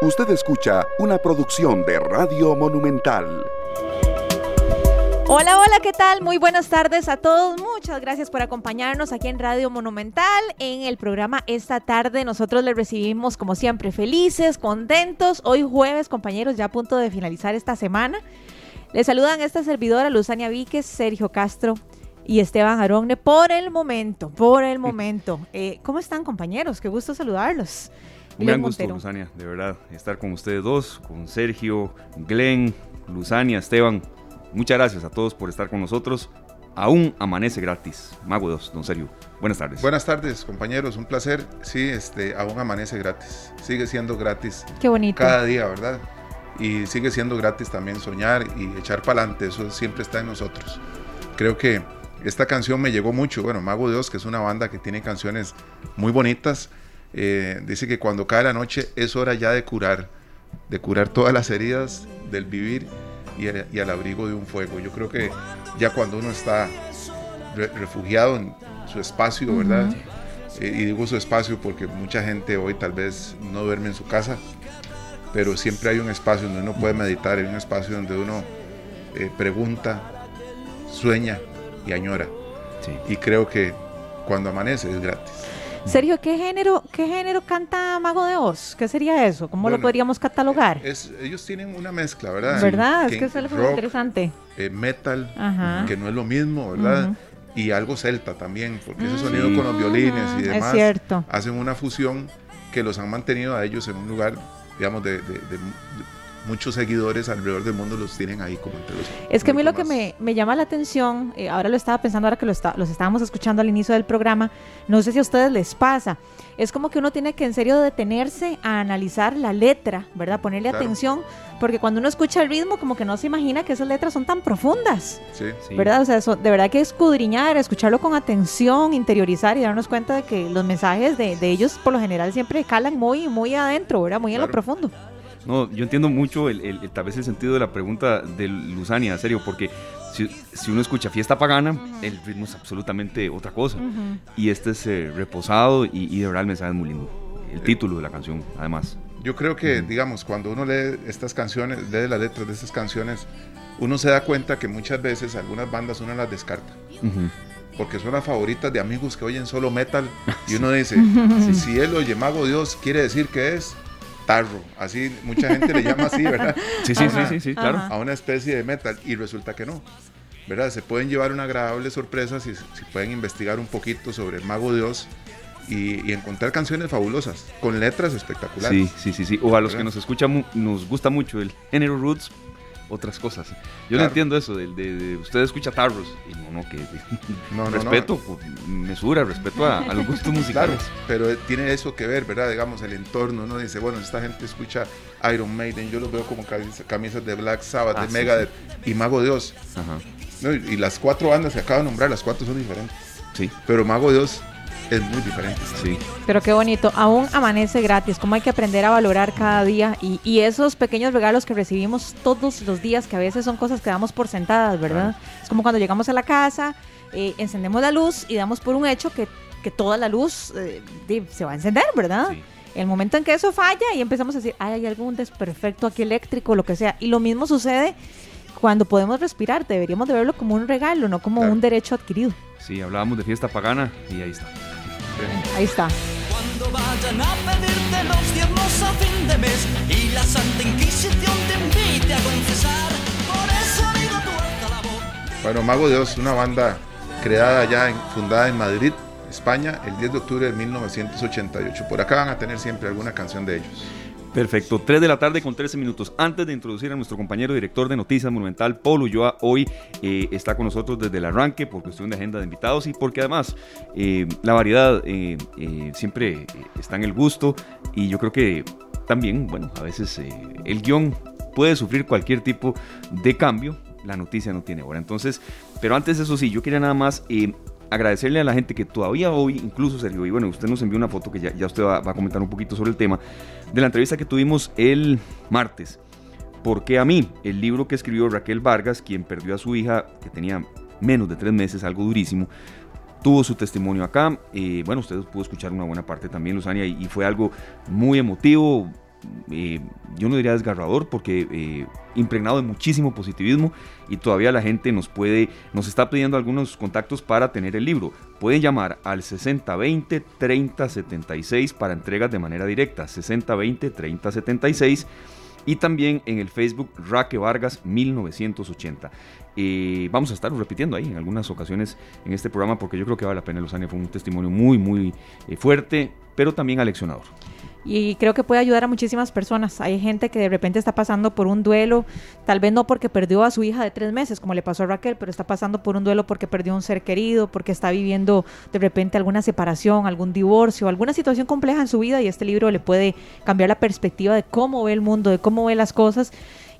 Usted escucha una producción de Radio Monumental. Hola, hola, ¿qué tal? Muy buenas tardes a todos. Muchas gracias por acompañarnos aquí en Radio Monumental en el programa esta tarde. Nosotros les recibimos como siempre felices, contentos. Hoy jueves, compañeros, ya a punto de finalizar esta semana. Les saludan esta servidora Luzania Víquez, Sergio Castro y Esteban Aronne por el momento, por el momento. Eh, ¿Cómo están compañeros? Qué gusto saludarlos. Un gran gusto, Luzania, de verdad, estar con ustedes dos, con Sergio, Glenn, Luzania, Esteban. Muchas gracias a todos por estar con nosotros. Aún amanece gratis. Mago 2, don Sergio. Buenas tardes. Buenas tardes, compañeros. Un placer. Sí, este, aún amanece gratis. Sigue siendo gratis. Qué bonito. Cada día, ¿verdad? Y sigue siendo gratis también soñar y echar para adelante. Eso siempre está en nosotros. Creo que esta canción me llegó mucho. Bueno, Mago Dios, que es una banda que tiene canciones muy bonitas eh, dice que cuando cae la noche es hora ya de curar, de curar todas las heridas del vivir y, al abrigo de un fuego. Yo creo que ya cuando uno está refugiado en su espacio, ¿verdad? Eh, y digo su espacio porque mucha gente hoy tal vez no duerme en su casa, pero siempre hay un espacio donde uno puede meditar, hay un espacio donde uno eh, pregunta, sueña y añora. Y creo que cuando amanece es gratis. Sergio, ¿qué género, qué género canta Mago de Oz? ¿Qué sería eso? ¿Cómo lo podríamos catalogar? ellos tienen una mezcla, ¿verdad? ¿Verdad? es que es algo muy interesante. Eh, metal, que no es lo mismo, ¿verdad? Y algo celta también, porque ese sonido con los violines y demás hacen una fusión que los han mantenido a ellos en un lugar, digamos, de muchos seguidores alrededor del mundo los tienen ahí como entre los... Es que a mí lo que me, me, llama la atención, eh, ahora lo estaba pensando, ahora que lo está, los estábamos escuchando al inicio del programa, no sé si a ustedes les pasa, es como que uno tiene que en serio detenerse a analizar la letra, ¿verdad? Ponerle atención, porque cuando uno escucha el ritmo, como que no se imagina que esas letras son tan profundas, sí, sí. ¿verdad? O sea, de verdad que escudriñar, escucharlo con atención, interiorizar y darnos cuenta de que los mensajes de, de ellos por lo general siempre calan muy, muy adentro, ¿verdad? Muy en lo profundo. No, yo entiendo mucho el, tal vez el sentido de la pregunta de Luzania, en serio, porque si, uno escucha fiesta pagana, el ritmo es absolutamente otra cosa. Y este es eh, reposado y, de verdad el mensaje es muy lindo. El título de la canción, además. Yo creo que, digamos, cuando uno lee estas canciones, lee las letras de estas canciones, uno se da cuenta que muchas veces algunas bandas uno las descarta. Porque son las favoritas de amigos que oyen solo metal. Y uno dice, si él oye Mago Dios, quiere decir que es tarro, así mucha gente le llama así, ¿verdad? Sí, sí, sí, sí, claro. A una especie de metal y resulta que no. ¿Verdad? Se pueden llevar una agradable sorpresa si, si pueden investigar un poquito sobre el Mago Dios y, encontrar canciones fabulosas, con letras espectaculares. Sí, sí, sí, sí. O a los que nos escuchan, nos gusta mucho el género roots, otras cosas. Yo no entiendo eso, de, de, usted escucha Tarros, y no, no, que no, respeto, mesura, respeto a, los gustos musicales. pero tiene eso que ver, ¿verdad? Digamos, el entorno, uno dice, bueno, esta gente escucha Iron Maiden, yo los veo como camisas de Black Sabbath, de ah, Megadeth y Mago Dios. y, las cuatro bandas que acabo de nombrar, las cuatro son diferentes. Sí. Pero Mago Dios es muy diferente. Sí. Pero qué bonito, aún amanece gratis, como hay que aprender a valorar cada día y, esos pequeños regalos que recibimos todos los días, que a veces son cosas que damos por sentadas, ¿verdad? Es como cuando llegamos a la casa, eh, encendemos la luz y damos por un hecho que, toda la luz eh, se va a encender, ¿verdad? El momento en que eso falla y empezamos a decir, hay algún desperfecto aquí eléctrico, lo que sea. Y lo mismo sucede cuando podemos respirar. Deberíamos de verlo como un regalo, no como un derecho adquirido. Sí, hablábamos de fiesta pagana y ahí está. Ahí está. Cuando vayan a pedirte los diezmos a fin de mes y la Santa Inquisición te invite a confesar, por eso digo tu la voz. Bueno, Mago Dios, una banda creada ya, en, fundada en Madrid, España, el 10 de octubre de 1988. Por acá van a tener siempre alguna canción de ellos. Perfecto, 3 de la tarde con 13 minutos. Antes de introducir a nuestro compañero director de Noticias Monumental, Paul Ulloa, hoy eh, está con nosotros desde el arranque por cuestión de agenda de invitados y porque además eh, la variedad eh, siempre está en el gusto y yo creo que también, bueno, a veces el guion puede sufrir cualquier tipo de cambio, la noticia no tiene hora. Entonces, pero antes de eso sí, yo quería nada más agradecerle a la gente que todavía hoy, incluso Sergio, y bueno, usted nos envió una foto que ya, usted va, a comentar un poquito sobre el tema, de la entrevista que tuvimos el martes. Porque a mí, el libro que escribió Raquel Vargas, quien perdió a su hija, que tenía menos de tres meses, algo durísimo, tuvo su testimonio acá. Eh, bueno, ustedes pudo escuchar una buena parte también, Luzania, y fue algo muy emotivo. Eh, yo no diría desgarrador, porque eh, impregnado de muchísimo positivismo y todavía la gente nos puede, nos está pidiendo algunos contactos para tener el libro. Pueden llamar al 6020 3076 para entregas de manera directa, 6020 3076 y también en el Facebook Raque Vargas 1980. Eh, vamos a estar repitiendo ahí en algunas ocasiones en este programa porque yo creo que vale la pena, Luzania, fue un testimonio muy, muy fuerte, pero también aleccionador y creo que puede ayudar a muchísimas personas. Hay gente que de repente está pasando por un duelo, tal vez no porque perdió a su hija de tres meses, como le pasó a Raquel, pero está pasando por un duelo porque perdió un ser querido, porque está viviendo de repente alguna separación, algún divorcio, alguna situación compleja en su vida y este libro le puede cambiar la perspectiva de cómo ve el mundo, de cómo ve las cosas.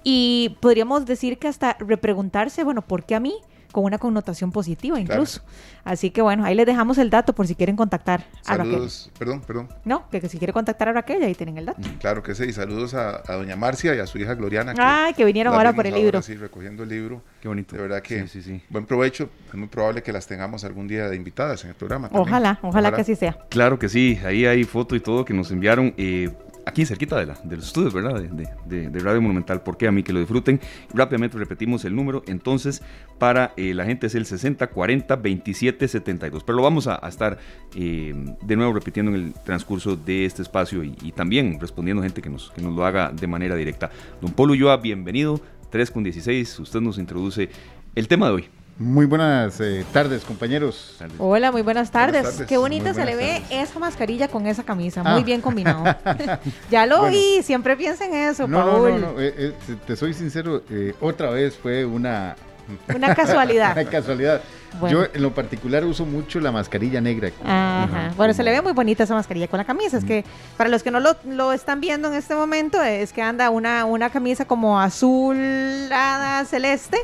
Y podríamos decir que hasta repreguntarse, bueno, ¿por qué a mí? Con una connotación positiva incluso. Así que bueno, ahí les dejamos el dato por si quieren contactar a Raquel. Perdón, perdón. No, que, si quiere contactar a Raquel, ahí tienen el dato. Mm, claro que sí, y saludos a, doña Marcia y a su hija Gloriana. Que Ay, que vinieron ahora por el libro. Sí, recogiendo el libro. Qué bonito. De verdad que sí, sí, buen provecho. Es muy probable que las tengamos algún día de invitadas en el programa. Ojalá, ojalá, que así sea. Claro que sí, ahí hay foto y todo que nos enviaron. Eh, aquí cerquita de, la, de los estudios, ¿verdad? De, de, Radio Monumental. ¿Por qué? A mí que lo disfruten. Rápidamente repetimos el número. Entonces, para eh, la gente es el 6040 2772. Pero lo vamos a, estar eh, de nuevo repitiendo en el transcurso de este espacio y, también respondiendo gente que nos, que nos lo haga de manera directa. Don Polo Ulloa, bienvenido. 3 con 16. Usted nos introduce el tema de hoy. Muy buenas eh, tardes, compañeros. Hola, muy buenas tardes. Qué bonita se le ve esa mascarilla con esa camisa, muy ah. bien combinado. ya lo vi, siempre piensa en eso, no, Paul. No, no, no, eh, eh, te soy sincero, otra vez fue una... Una casualidad. una casualidad. Yo en lo particular uso mucho la mascarilla negra. Ajá. Bueno, se le ve muy bonita esa mascarilla con la camisa. Es que para los que no lo, lo, están viendo en este momento, es que anda una, una camisa como azulada, celeste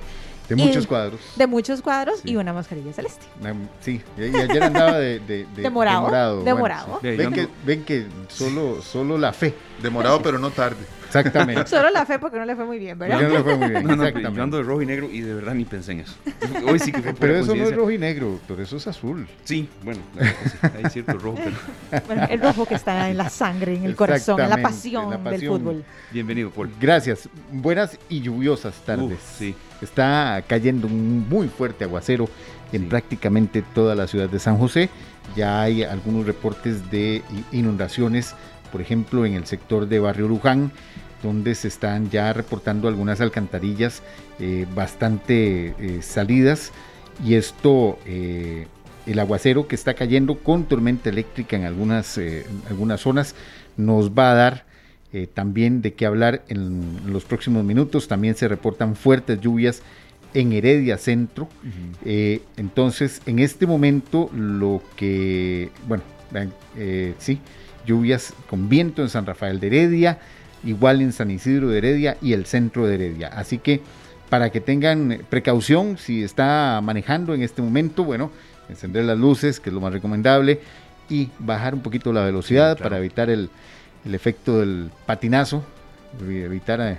de muchos cuadros. De muchos cuadros y una mascarilla celeste. Sí, y ayer andaba de, de, de, morado. De morado. ven, que, ven que solo, solo la fe. De morado, pero no tarde. Exactamente. Solo la fe porque no le fue muy bien, ¿verdad? No le fue muy bien. No, no, yo ando de rojo y negro y de verdad ni pensé en eso. Hoy sí que fue Pero eso no es rojo y negro, doctor, eso es azul. Sí, bueno, hay cierto rojo, pero... Bueno, el rojo que está en la sangre, en el corazón, en la pasión, del fútbol. Bienvenido, Paul. Gracias. Buenas y lluviosas tardes. sí. Está cayendo un muy fuerte aguacero en prácticamente toda la ciudad de San José. Ya hay algunos reportes de inundaciones, por ejemplo, en el sector de Barrio Luján, donde se están ya reportando algunas alcantarillas eh, bastante eh, salidas. Y esto, eh, el aguacero que está cayendo con tormenta eléctrica en algunas, algunas zonas, nos va a dar también de qué hablar en los próximos minutos. También se reportan fuertes lluvias en Heredia Centro. Entonces, en este momento, lo que, bueno, sí, lluvias con viento en San Rafael de Heredia, igual en San Isidro de Heredia y el centro de Heredia. Así que para que tengan precaución si está manejando en este momento, bueno, encender las luces, que es lo más recomendable, y bajar un poquito la velocidad para evitar el, el efecto del patinazo, evitar eh,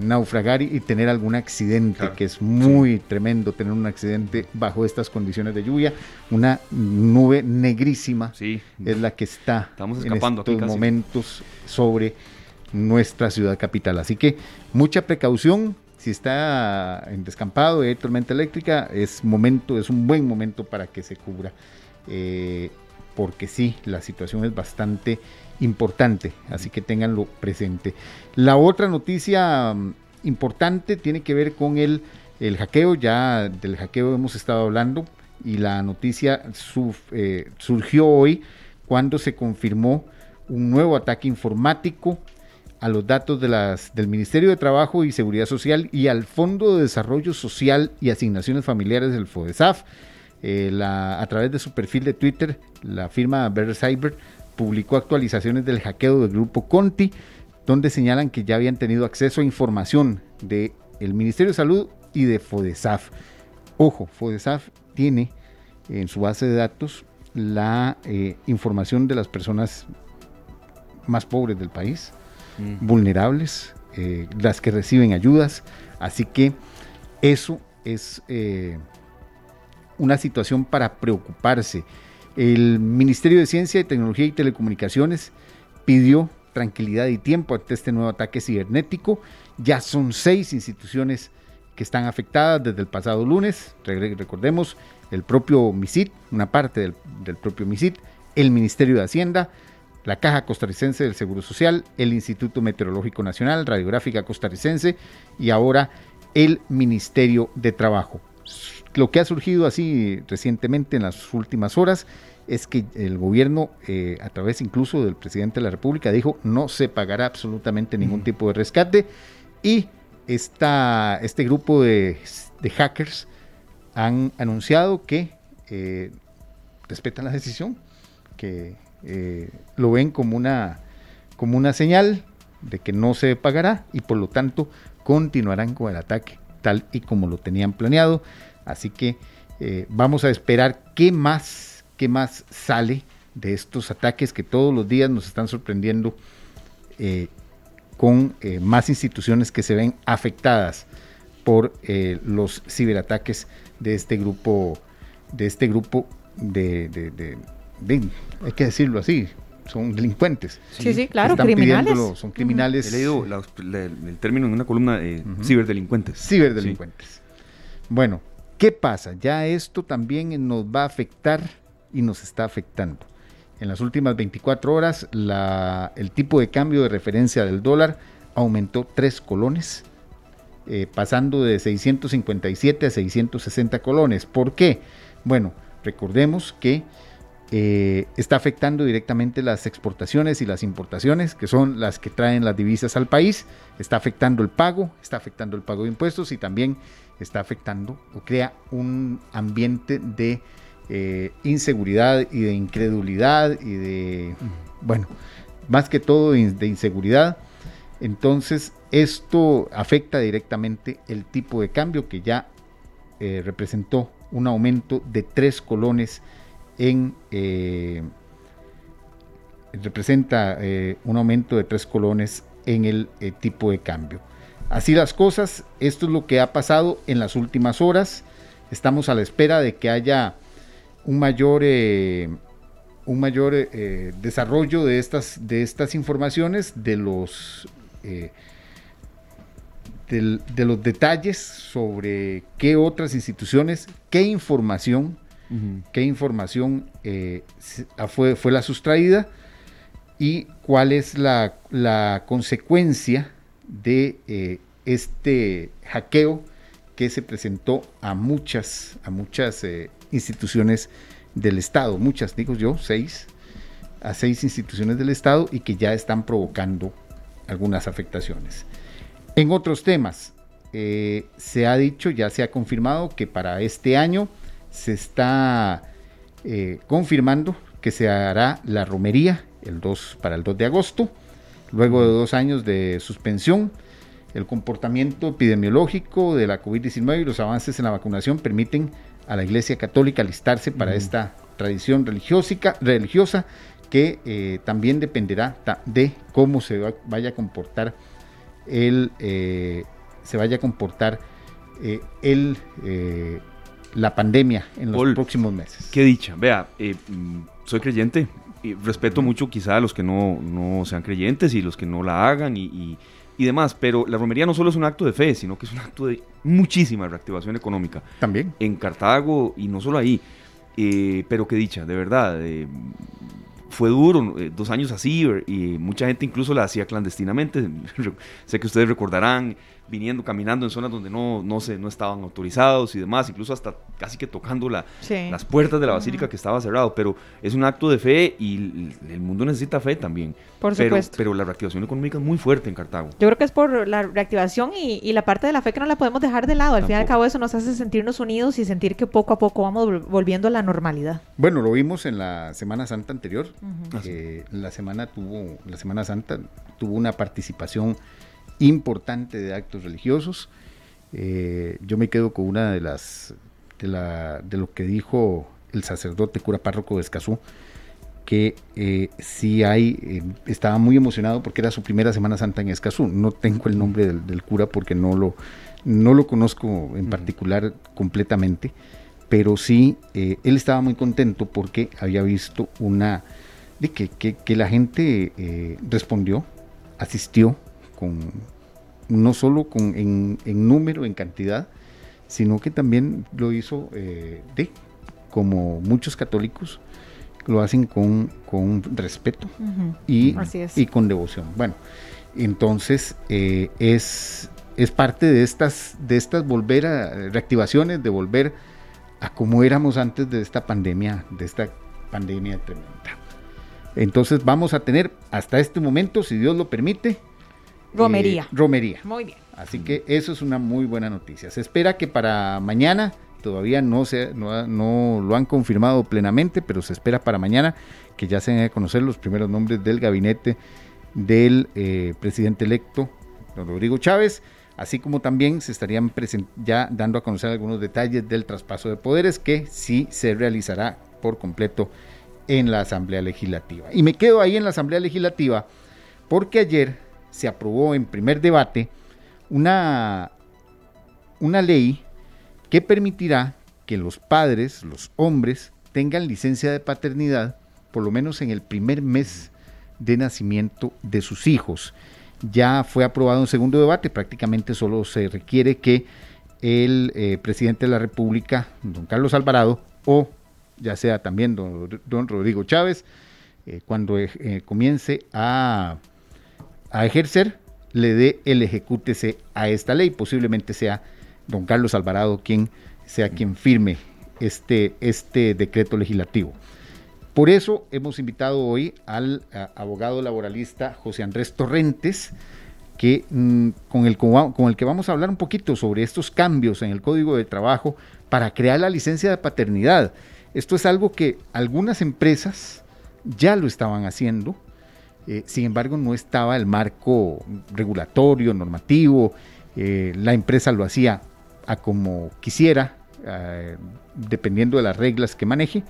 naufragar y, tener algún accidente, que es muy tremendo tener un accidente bajo estas condiciones de lluvia. Una nube negrísima es la que está Estamos escapando en estos momentos sobre nuestra ciudad capital. Así que mucha precaución. Si está en descampado y hay tormenta eléctrica, es momento, es un buen momento para que se cubra. Eh, porque sí, la situación es bastante importante, así que tenganlo presente. La otra noticia mm, importante tiene que ver con el, el hackeo, ya del hackeo hemos estado hablando y la noticia eh, surgió hoy cuando se confirmó un nuevo ataque informático a los datos de del Ministerio de Trabajo y Seguridad Social y al Fondo de Desarrollo Social y Asignaciones Familiares del FODESAF. Eh, a través de su perfil de Twitter, la firma Better Cyber publicó actualizaciones del hackeo del grupo Conti, donde señalan que ya habían tenido acceso a información del el Ministerio de Salud y de FODESAF. Ojo, FODESAF tiene en su base de datos la eh, información de las personas más pobres del país, mm. vulnerables, eh, las que reciben ayudas. Así que eso es eh, una situación para preocuparse. El Ministerio de Ciencia, Tecnología y Telecomunicaciones pidió tranquilidad y tiempo ante este nuevo ataque cibernético. Ya son seis instituciones que están afectadas desde el pasado lunes. Recordemos, el propio MISIT, una parte del, del propio MISIT, el Ministerio de Hacienda, la Caja Costarricense del Seguro Social, el Instituto Meteorológico Nacional, Radiográfica Costarricense y ahora el Ministerio de Trabajo. Lo que ha surgido así recientemente en las últimas horas es que el gobierno, eh, a través incluso del presidente de la República, dijo no se pagará absolutamente ningún tipo de rescate y esta, este grupo de, hackers han anunciado que eh, respetan la decisión, que eh, lo ven como una, como una señal de que no se pagará y por lo tanto continuarán con el ataque tal y como lo tenían planeado. Así que eh, vamos a esperar qué más, qué más sale de estos ataques que todos los días nos están sorprendiendo eh, con más instituciones que se ven afectadas por los ciberataques de este grupo de este grupo de, hay que decirlo así, son delincuentes. Sí, sí, claro, criminales. Son criminales. He leído el término en una columna, de ciberdelincuentes. Ciberdelincuentes. Bueno, ¿qué pasa? Ya esto también nos va a afectar y nos está afectando. En las últimas 24 horas, el tipo de cambio de referencia del dólar aumentó 3 colones, eh, pasando de 657 a 660 colones. ¿Por qué? Bueno, recordemos que eh, está afectando directamente las exportaciones y las importaciones, que son las que traen las divisas al país, está afectando el pago, está afectando el pago de impuestos y también está afectando o crea un ambiente de eh, inseguridad y de incredulidad y de, bueno, más que todo de inseguridad. Entonces, esto afecta directamente el tipo de cambio que ya eh, representó un aumento de tres colones eh, representa eh, un aumento de tres colones en el eh, tipo de cambio. Así las cosas, esto es lo que ha pasado en las últimas horas. Estamos a la espera de que haya un mayor, un mayor desarrollo de estas, de estas informaciones, de los, de los detalles sobre qué otras instituciones, qué información qué información eh, ah, fue, fue la sustraída y cuál es la, consecuencia de eh, este hackeo que se presentó a muchas, a muchas eh, instituciones del Estado, muchas, digo yo, seis, a seis instituciones del Estado y que ya están provocando algunas afectaciones. En otros temas, se ha dicho, ya se ha confirmado que para este año se está eh, confirmando que se hará la romería el 2, para el 2 de agosto, luego de dos años de suspensión. El comportamiento epidemiológico de la COVID-19 y los avances en la vacunación permiten a la Iglesia Católica alistarse para esta tradición religiosa que eh, también dependerá de cómo se vaya a comportar el, eh, se vaya a comportar el la pandemia en los próximos meses. Qué dicha. Vea, eh, mm, soy creyente y respeto mucho quizá a los que no, no, sean creyentes y los que no la hagan y, y, demás, pero la romería no solo es un acto de fe, sino que es un acto de muchísima reactivación económica. También. En Cartago y no solo ahí. Eh, pero qué dicha, de verdad. Eh, fue duro, dos años así, y mucha gente incluso la hacía clandestinamente. sé que ustedes recordarán viniendo, caminando en zonas donde no, no, se, no estaban autorizados y demás, incluso hasta casi que tocando la, las puertas de la basílica que estaba cerrado, pero es un acto de fe y el mundo necesita fe también. Por pero, supuesto. Pero la reactivación económica es muy fuerte en Cartago. Yo creo que es por la reactivación y, y la parte de la fe que no la podemos dejar de lado. Al fin y al cabo eso nos hace sentirnos unidos y sentir que poco a poco vamos volviendo a la normalidad. Bueno, lo vimos en la Semana Santa anterior. la semana tuvo, la Semana Santa tuvo una participación importante de actos religiosos. Eh, yo me quedo con una de las de, la, de lo que dijo el sacerdote cura párroco de Escazú, que eh, sí hay, eh, estaba muy emocionado porque era su primera Semana Santa en Escazú. No tengo el nombre del, cura porque no lo, no lo conozco en particular completamente, pero sí, él estaba muy contento porque había visto una, de que, la gente eh, respondió, asistió con no solo con, en, número, en cantidad, sino que también lo hizo de, como muchos católicos, lo hacen con, con respeto y, y, con devoción. Bueno, entonces eh, es, es parte de estas, de estas volver a reactivaciones, de volver a como éramos antes de esta pandemia, de esta pandemia tremenda. Entonces vamos a tener hasta este momento, si Dios lo permite, romería. Eh, romería. Muy bien. Así que eso es una muy buena noticia. Se espera que para mañana todavía no, se, no, lo han confirmado plenamente, pero se espera para mañana que ya se den a conocer los primeros nombres del gabinete del eh, presidente electo, don Rodrigo Chávez, así como también se estarían ya dando a conocer algunos detalles del traspaso de poderes que sí se realizará por completo en la Asamblea Legislativa. Y me quedo ahí en la Asamblea Legislativa porque ayer se aprobó en primer debate una, una ley que permitirá que los padres, los hombres, tengan licencia de paternidad por lo menos en el primer mes de nacimiento de sus hijos. Ya fue aprobado en segundo debate, prácticamente solo se requiere que el eh, presidente de la República, don Carlos Alvarado, o ya sea también don, Rodrigo Chávez, eh, cuando eh, comience a, a ejercer, le dé el ejecútese a esta ley. Posiblemente sea don Carlos Alvarado quien sea quien firme este, este decreto legislativo. Por eso hemos invitado hoy al abogado laboralista José Andrés Torrentes, que, mm, con, el, con el que vamos a hablar un poquito sobre estos cambios en el Código de Trabajo para crear la licencia de paternidad. Esto es algo que algunas empresas ya lo estaban haciendo, eh, sin embargo no estaba el marco regulatorio, normativo, eh, la empresa lo hacía a como quisiera, eh, dependiendo de las reglas que maneje,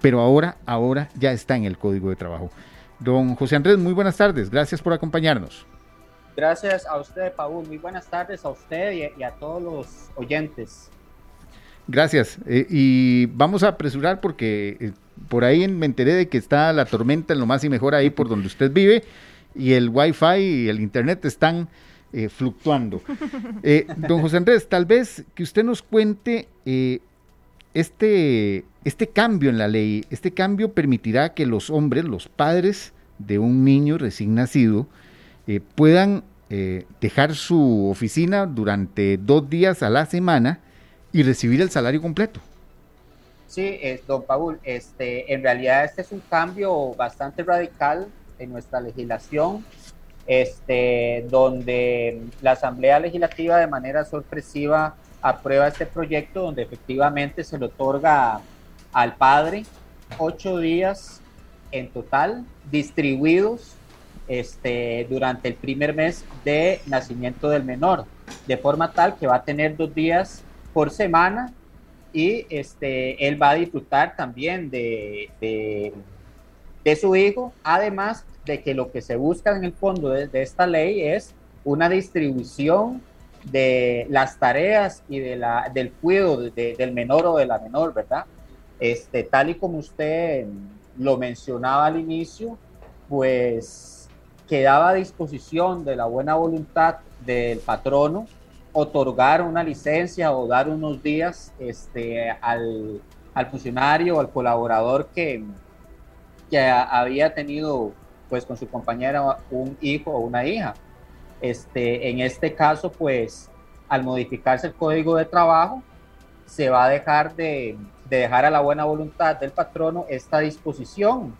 pero ahora, ahora ya está en el Código de Trabajo. Don José Andrés, muy buenas tardes, gracias por acompañarnos. Gracias a usted, Paul, muy buenas tardes a usted y, a todos los oyentes. Gracias, eh, y vamos a apresurar porque eh, por ahí me enteré de que está la tormenta en lo más y mejor ahí por donde usted vive y el wifi y el internet están eh, fluctuando. Eh, don José Andrés, tal vez que usted nos cuente este, este cambio en la ley. Este cambio permitirá que los hombres, los padres de un niño recién nacido, puedan dejar su oficina durante dos días a la semana y recibir el salario completo. Sí, don Paul, este, en realidad este es un cambio bastante radical en nuestra legislación este, donde la Asamblea Legislativa de manera sorpresiva aprueba este proyecto donde efectivamente se le otorga al padre ocho días en total distribuidos este, durante el primer mes de nacimiento del menor, de forma tal que va a tener dos días por semana y este, él va a disfrutar también de, de, de su hijo, además de que lo que se busca en el fondo de, esta ley es una distribución de las tareas y de la, del cuidado del menor o de la menor, ¿verdad? Este, tal y como usted lo mencionaba al inicio, pues quedaba a disposición de la buena voluntad del patrono otorgar una licencia o dar unos días este, al, al funcionario o al colaborador que, que había tenido pues con su compañera un hijo o una hija. Este, en este caso, pues al modificarse el código de trabajo, se va a dejar de, dejar a la buena voluntad del patrono esta disposición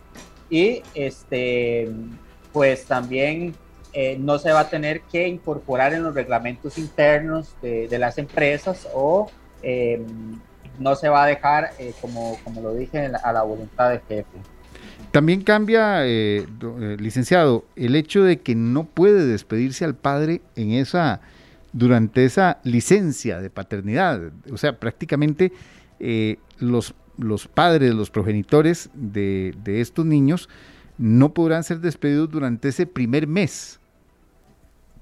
y este, pues también eh, no se va a tener que incorporar en los reglamentos internos de, las empresas o em, no se va a dejar, eh, como, como lo dije, a la voluntad del jefe. También cambia, eh, eh, licenciado, el hecho de que no puede despedirse al padre en esa, durante esa licencia de paternidad. O sea, prácticamente eh, los, los padres, los progenitores de, de estos niños no podrán ser despedidos durante ese primer mes.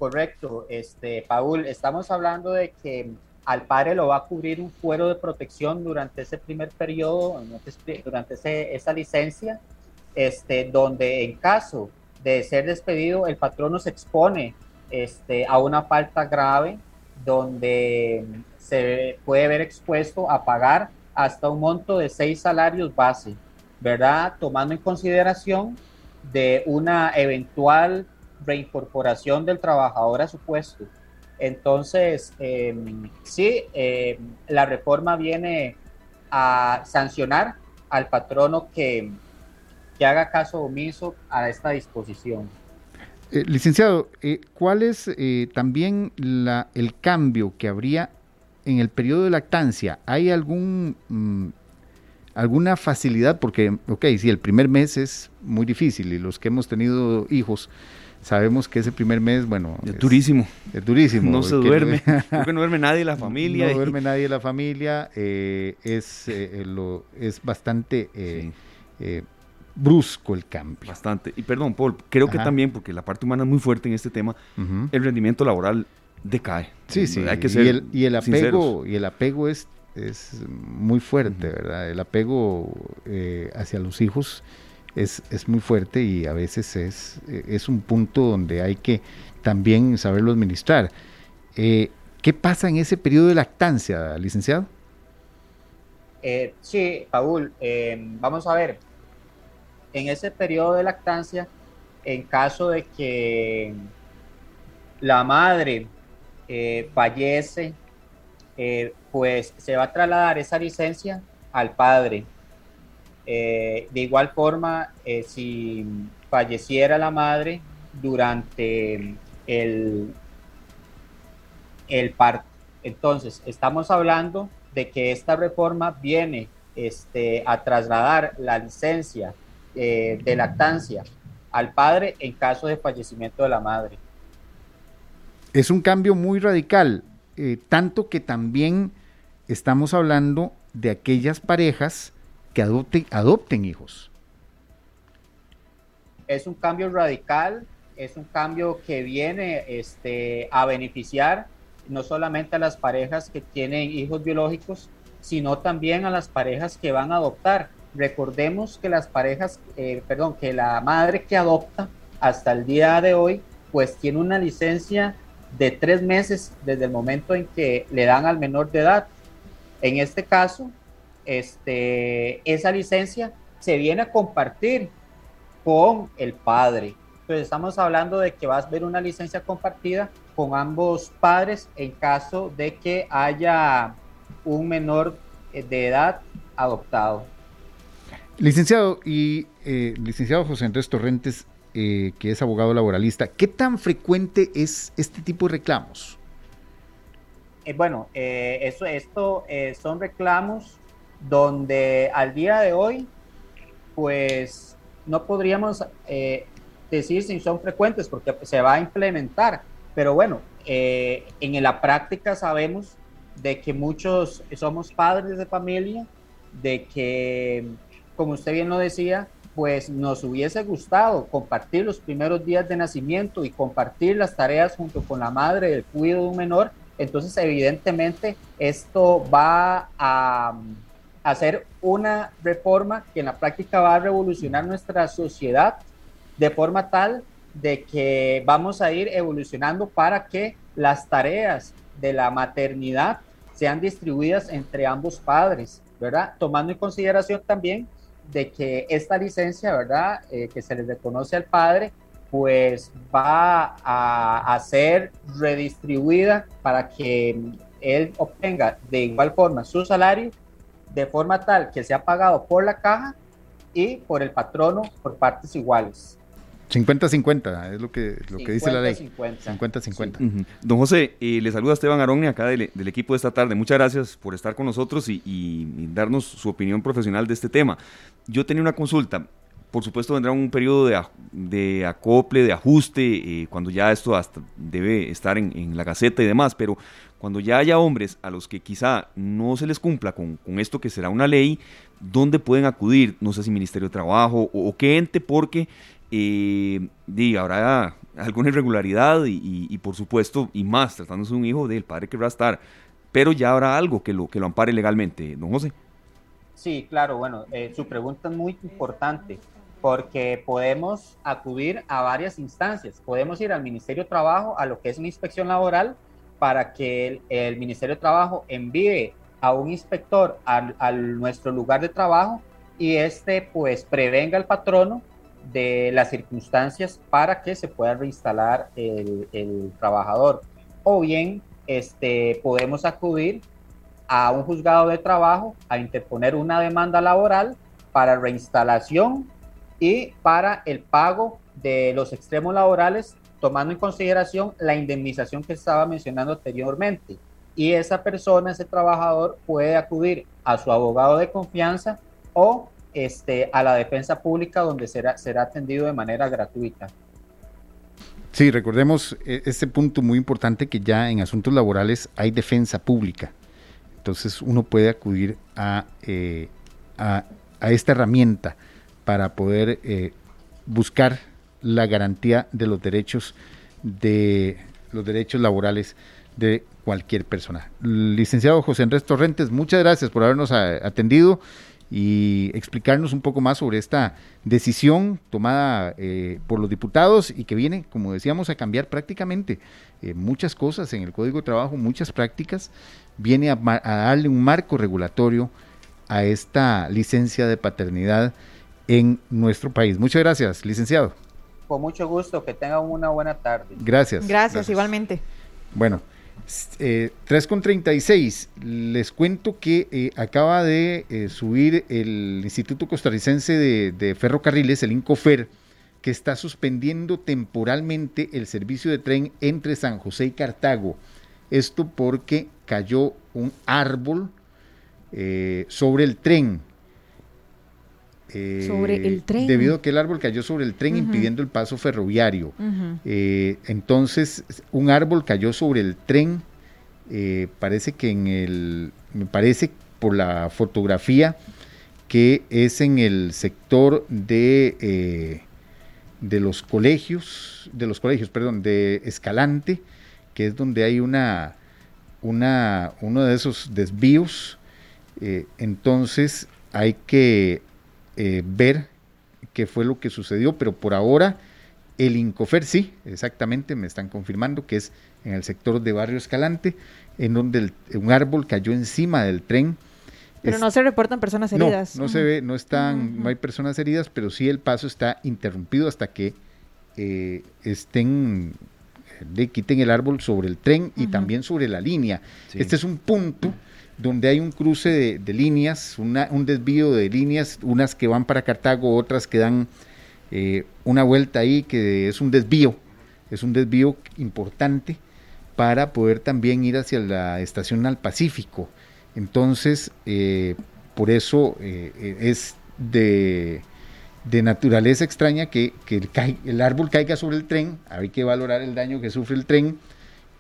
Correcto, este, Paul, estamos hablando de que al padre lo va a cubrir un fuero de protección durante ese primer periodo, durante ese, esa licencia, este, donde en caso de ser despedido, el patrono se expone este, a una falta grave, donde se puede ver expuesto a pagar hasta un monto de seis salarios base, ¿verdad? Tomando en consideración de una eventual reincorporación del trabajador a su puesto. Entonces, em, sí, em, la reforma viene a sancionar al patrono que, que haga caso omiso a esta disposición. Eh, licenciado, eh, ¿cuál es eh, también la, el cambio que habría en el periodo de lactancia? ¿Hay algún, mm, alguna facilidad? Porque, ok, si el primer mes es muy difícil y los que hemos tenido hijos sabemos que ese primer mes, bueno... Es, durísimo. Es durísimo. No se duerme. Creo que no duerme nadie de la familia. No duerme nadie de la familia. es, lo, es bastante brusco el cambio. Bastante. Y perdón, Paul, creo que también, porque la parte humana es muy fuerte en este tema, el rendimiento laboral decae. Sí, sí. Hay que ser y, el, y el apego, y el apego es, es muy fuerte, ¿verdad? El apego eh, hacia los hijos es, es, muy fuerte y a veces es, es un punto donde hay que también saberlo administrar. Eh, ¿Qué pasa en ese periodo de lactancia, licenciado? Eh, sí, Paul, vamos a ver, en ese periodo de lactancia, en caso de que la madre eh, fallece, eh, pues se va a trasladar esa licencia al padre. Eh, de igual forma, si falleciera la madre durante el, el parto. Entonces, estamos hablando de que esta reforma viene este, a trasladar la licencia eh, de lactancia al padre en caso de fallecimiento de la madre. Es un cambio muy radical, eh, tanto que también estamos hablando de aquellas parejas que adopten, adopten hijos. Es un cambio radical, es un cambio que viene este, a beneficiar no solamente a las parejas que tienen hijos biológicos, sino también a las parejas que van a adoptar recordemos que las parejas, eh, perdón, que la madre que adopta hasta el día de hoy, pues tiene una licencia de tres meses desde el momento en que le dan al menor de edad. En este caso, este, esa licencia se viene a compartir con el padre. Entonces estamos hablando de que va a haber una licencia compartida con ambos padres en caso de que haya un menor de edad adoptado. Licenciado y eh, licenciado José Andrés Torrentes, eh, que es abogado laboralista, ¿qué tan frecuente es este tipo de reclamos? Eh, bueno, eso, esto son reclamos donde al día de hoy, pues no podríamos decir si son frecuentes porque se va a implementar, pero bueno, en la práctica sabemos de que muchos somos padres de familia, de que como usted bien lo decía, pues nos hubiese gustado compartir los primeros días de nacimiento y compartir las tareas junto con la madre del cuidado de un menor. Entonces, evidentemente, esto va a hacer una reforma que en la práctica va a revolucionar nuestra sociedad de forma tal de que vamos a ir evolucionando para que las tareas de la maternidad sean distribuidas entre ambos padres, ¿verdad? Tomando en consideración también de que esta licencia, ¿verdad?, eh, que se le reconoce al padre, pues va a, a, ser redistribuida para que él obtenga de igual forma su salario, de forma tal que sea pagado por la caja y por el patrono por partes iguales. 50-50, es lo que, lo que dice la ley. 50-50. Don José, eh, le saluda Esteban Aronne acá del, equipo de esta tarde. Muchas gracias por estar con nosotros y, darnos su opinión profesional de este tema. Yo tenía una consulta. Por supuesto vendrá un periodo de, acople, de ajuste, eh, cuando ya esto hasta debe estar en, la gaceta y demás, pero cuando ya haya hombres a los que quizá no se les cumpla con, esto que será una ley, ¿dónde pueden acudir? No sé si Ministerio de Trabajo o, o qué ente, porque y habrá alguna irregularidad y, por supuesto, y más, tratándose de un hijo del padre que va a estar, pero ya habrá algo que lo, que lo ampare legalmente, don José. Sí, claro, bueno, eh, su pregunta es muy importante. porque podemos acudir a varias instancias. Podemos ir al Ministerio de Trabajo, a lo que es una inspección laboral, para que el, Ministerio de Trabajo envíe a un inspector a, nuestro lugar de trabajo y este pues prevenga al patrono de las circunstancias para que se pueda reinstalar el, el trabajador. O bien este, podemos acudir a un juzgado de trabajo a interponer una demanda laboral para reinstalación y para el pago de los extremos laborales, tomando en consideración la indemnización que estaba mencionando anteriormente. Y esa persona, ese trabajador, puede acudir a su abogado de confianza o este, a la defensa pública donde será, será atendido de manera gratuita. Sí, recordemos eh, este punto muy importante que ya en asuntos laborales hay defensa pública. Entonces uno puede acudir a, eh, a, esta herramienta para poder eh, buscar la garantía de los derechos de los derechos laborales de cualquier persona. Licenciado José Andrés Torrentes, muchas gracias por habernos atendido y explicarnos un poco más sobre esta decisión tomada eh, por los diputados y que viene, como decíamos, a cambiar prácticamente eh, muchas cosas en el Código de Trabajo, muchas prácticas, viene a, darle un marco regulatorio a esta licencia de paternidad en nuestro país. Muchas gracias, licenciado. Con mucho gusto, que tengan una buena tarde. Gracias. Gracias, Gracias. igualmente. Bueno, eh, 3.36, les cuento que eh, acaba de eh, subir el Instituto Costarricense de, Ferrocarriles, el INCOFER, que está suspendiendo temporalmente el servicio de tren entre San José y Cartago. Esto porque cayó un árbol eh, sobre el tren sobre el tren. Debido a que el árbol cayó sobre el tren impidiendo el paso ferroviario. Eh, entonces, un árbol cayó sobre el tren. Eh, parece que en el. Me parece por la fotografía que es en el sector de. Eh, de los colegios, de los colegios, perdón, de Escalante, que es donde hay una, una uno de esos desvíos. entonces hay que eh, ver qué fue lo que sucedió, pero por ahora el Incofer sí, exactamente, me están confirmando que es en el sector de Barrio Escalante, en donde un árbol cayó encima del tren. Pero no se reportan personas heridas. No, se ve, no están, no hay personas heridas, pero sí el paso está interrumpido hasta que eh, estén de quiten el árbol sobre el tren y también sobre la línea. Este es un punto donde hay un cruce de, líneas, un desvío de líneas, unas que van para Cartago, otras que dan eh, una vuelta ahí, que es un desvío, es un desvío importante para poder también ir hacia la estación al Pacífico. Entonces, eh, por eso eh, es de, naturaleza extraña que, el, el, árbol caiga sobre el tren, hay que valorar el daño que sufre el tren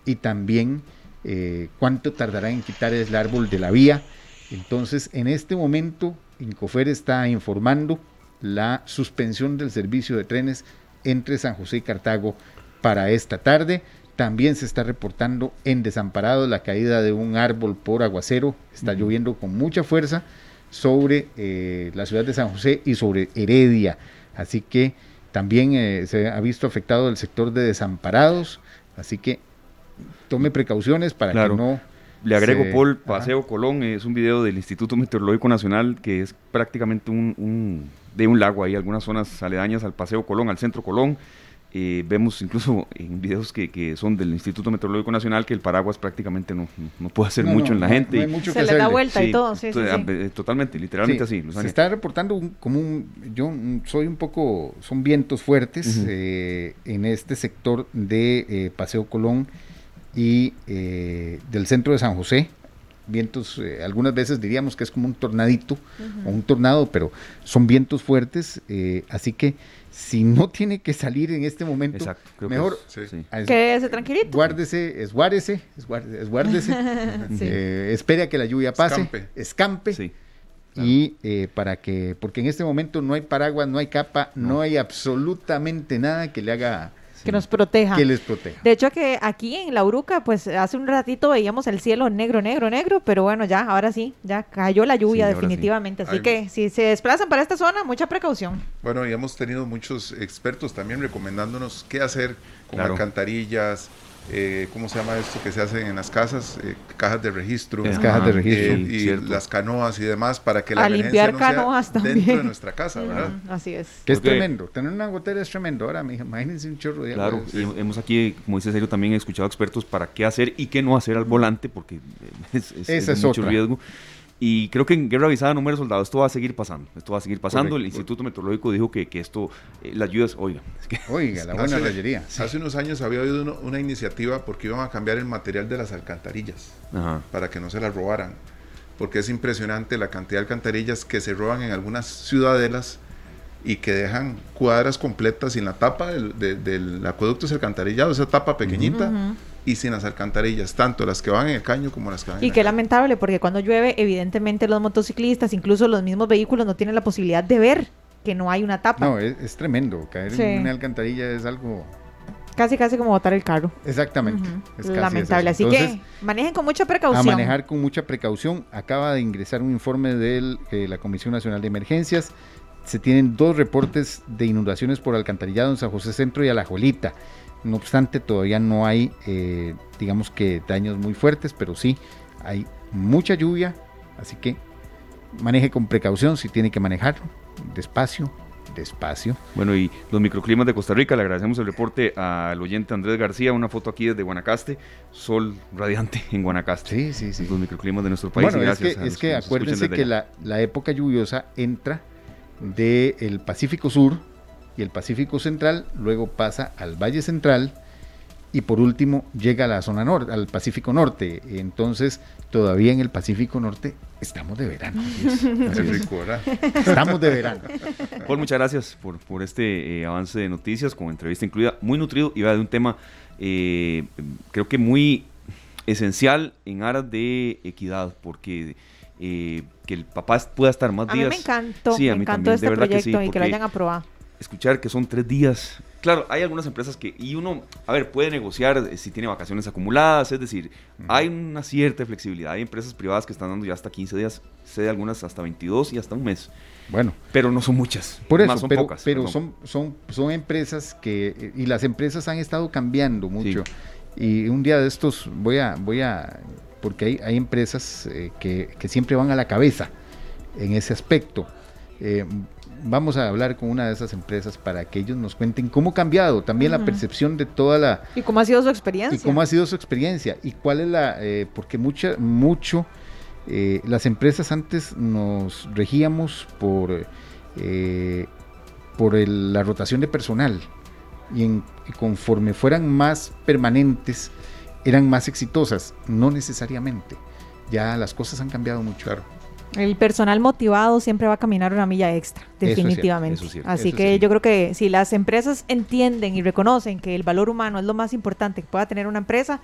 y también eh, cuánto tardará en quitar el árbol de la vía. Entonces, en este momento, Incofer está informando la suspensión del servicio de trenes entre San José y Cartago para esta tarde. También se está reportando en Desamparado la caída de un árbol por aguacero. Está lloviendo con mucha fuerza sobre eh, la ciudad de San José y sobre Heredia. Así que también eh, se ha visto afectado el sector de desamparados. Así que tome precauciones para que no... Le agrego, Paul, Paseo Colón, es un video del Instituto Meteorológico Nacional que es prácticamente un, de un lago, hay algunas zonas aledañas al Paseo Colón, al centro Colón. Eh, vemos incluso en videos que, que, son del Instituto Meteorológico Nacional que el paraguas prácticamente no, no puede hacer mucho en la gente. Se le da vuelta y todo, sí, eh, Totalmente, literalmente así. Se está reportando un, como un, yo soy un poco, son vientos fuertes eh, en este sector de Paseo Colón y eh, del centro de San José. Vientos, eh, algunas veces diríamos que es como un tornadito o un tornado, pero son vientos fuertes, eh, así que si no tiene que salir en este momento, mejor quédese tranquilito. Guárdese, esguárdese, esguárdese, espere a que la lluvia pase, escampe. Y para que, porque en este momento no hay paraguas, no hay capa, no, hay absolutamente nada que le haga Que nos proteja. Que les proteja. De hecho, que aquí en La Uruca, pues hace un ratito veíamos el cielo negro, negro, negro, pero bueno, ya, ahora sí, ya cayó la lluvia definitivamente. Así que si se desplazan para esta zona, mucha precaución. Bueno, y hemos tenido muchos expertos también recomendándonos qué hacer con alcantarillas, eh, ¿cómo se llama esto que se hace en las casas? Eh, cajas de registro. cajas de registro. y las canoas y demás para que la A limpiar canoas también. dentro de nuestra casa, ¿verdad? así es. Que es tremendo. Tener una gotera es tremendo. Ahora, imagínense un chorro de Claro, hemos aquí, como dice Sergio, también escuchado expertos para qué hacer y qué no hacer al volante, porque es, es, mucho riesgo. Y creo que en guerra avisada número soldado esto va a seguir pasando. Esto va a seguir pasando. el Instituto Meteorológico dijo que, que esto, eh, las lluvias, oiga. oiga, la buena rayería. Hace unos años había habido una iniciativa porque iban a cambiar el material de las alcantarillas para que no se las robaran. Porque es impresionante la cantidad de alcantarillas que se roban en algunas ciudadelas y que dejan cuadras completas sin la tapa del, del acueducto es alcantarillado, esa tapa pequeñita y sin las alcantarillas, tanto las que van en el caño como las que van y en qué lamentable, porque cuando llueve, evidentemente los motociclistas, incluso los mismos vehículos, no tienen la posibilidad de ver que no hay una tapa. No, es, tremendo. Caer en una alcantarilla es algo. Casi, casi como botar el carro. Exactamente. es Lamentable. Así que manejen con mucha precaución. A manejar con mucha precaución. Acaba de ingresar un informe de eh, la Comisión Nacional de Emergencias. Se tienen dos reportes de inundaciones por alcantarillado en San José Centro y Alajolita. No obstante, todavía no hay, eh, digamos que daños muy fuertes, pero sí hay mucha lluvia, así que maneje con precaución si tiene que manejar, despacio, despacio. Bueno, y los microclimas de Costa Rica, le agradecemos el reporte al oyente Andrés García, una foto aquí desde Guanacaste, sol radiante en Guanacaste. Sí, sí, sí. Los microclimas de nuestro país. Bueno, es que, es que acuérdense que la, la, época lluviosa entra del Pacífico Sur, y el Pacífico Central, luego pasa al Valle Central y por último llega a la zona norte, al Pacífico Norte. Entonces, todavía en el Pacífico Norte estamos de verano. estamos de verano. Paul, muchas gracias por, por este eh, avance de noticias con entrevista incluida, muy nutrido y va de un tema eh, creo que muy esencial en aras de equidad, porque eh, que el papá pueda estar más días. A mí me encantó, me encantó este proyecto y que lo hayan aprobado escuchar que son tres días. Claro, hay algunas empresas que, y uno, a ver, puede negociar eh, si tiene vacaciones acumuladas, es decir, hay una cierta flexibilidad. Hay empresas privadas que están dando ya hasta 15 días, sé de algunas hasta 22 y hasta un mes. Bueno. Pero no son muchas. Por eso, son pero, pocas, pero son, son, son empresas que, eh, y las empresas han estado cambiando mucho. Y un día de estos voy a, voy a, porque hay, hay empresas eh, que, que, siempre van a la cabeza en ese aspecto. Eh, vamos a hablar con una de esas empresas para que ellos nos cuenten cómo ha cambiado también la percepción de toda la... Y cómo ha sido su experiencia. Y cómo ha sido su experiencia. Y cuál es la... Eh, porque mucha, mucho... Eh, las empresas antes nos regíamos por, eh, por la rotación de personal y, en, y conforme fueran más permanentes eran más exitosas, no necesariamente. Ya las cosas han cambiado mucho. Claro. El personal motivado siempre va a caminar una milla extra, definitivamente. Así que yo creo que si las empresas entienden y reconocen que el valor humano es lo más importante que pueda tener una empresa,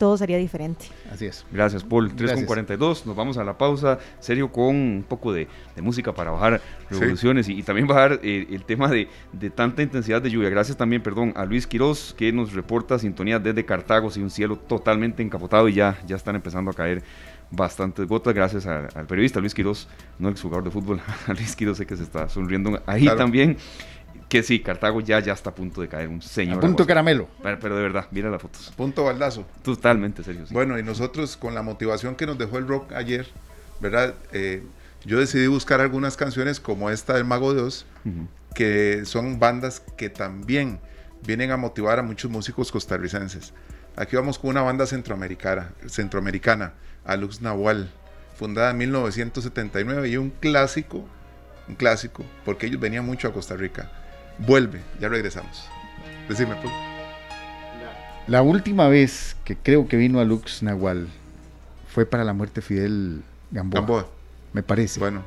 todo sería diferente. Así es. Gracias, Paul. 3.42, nos vamos a la pausa, serio, con un poco de, música para bajar revoluciones y, también bajar eh, el tema de, de, tanta intensidad de lluvia. Gracias también, perdón, a Luis Quiroz, que nos reporta sintonía desde Cartago, y un cielo totalmente encapotado y ya, ya están empezando a caer bastantes gotas gracias al periodista Luis Quiroz, no el jugador de fútbol, a Luis Quiroz sé que se está sonriendo ahí también. Que sí, Cartago ya, ya está a punto de caer un señor. punto caramelo. Pero, de verdad, mira las fotos. Punto baldazo. Totalmente serio. Bueno, y nosotros con la motivación que nos dejó el rock ayer, ¿verdad? Eh, yo decidí buscar algunas canciones como esta del Mago Dios, que son bandas que también vienen a motivar a muchos músicos costarricenses. Aquí vamos con una banda centroamericana, centroamericana Alux Nahual, fundada en 1979 y un clásico, un clásico, porque ellos venían mucho a Costa Rica. Vuelve, ya regresamos. Decime, pues. La última vez que creo que vino a Lux Nahual fue para la muerte de Fidel Gamboa. Gamboa. Me parece. Bueno,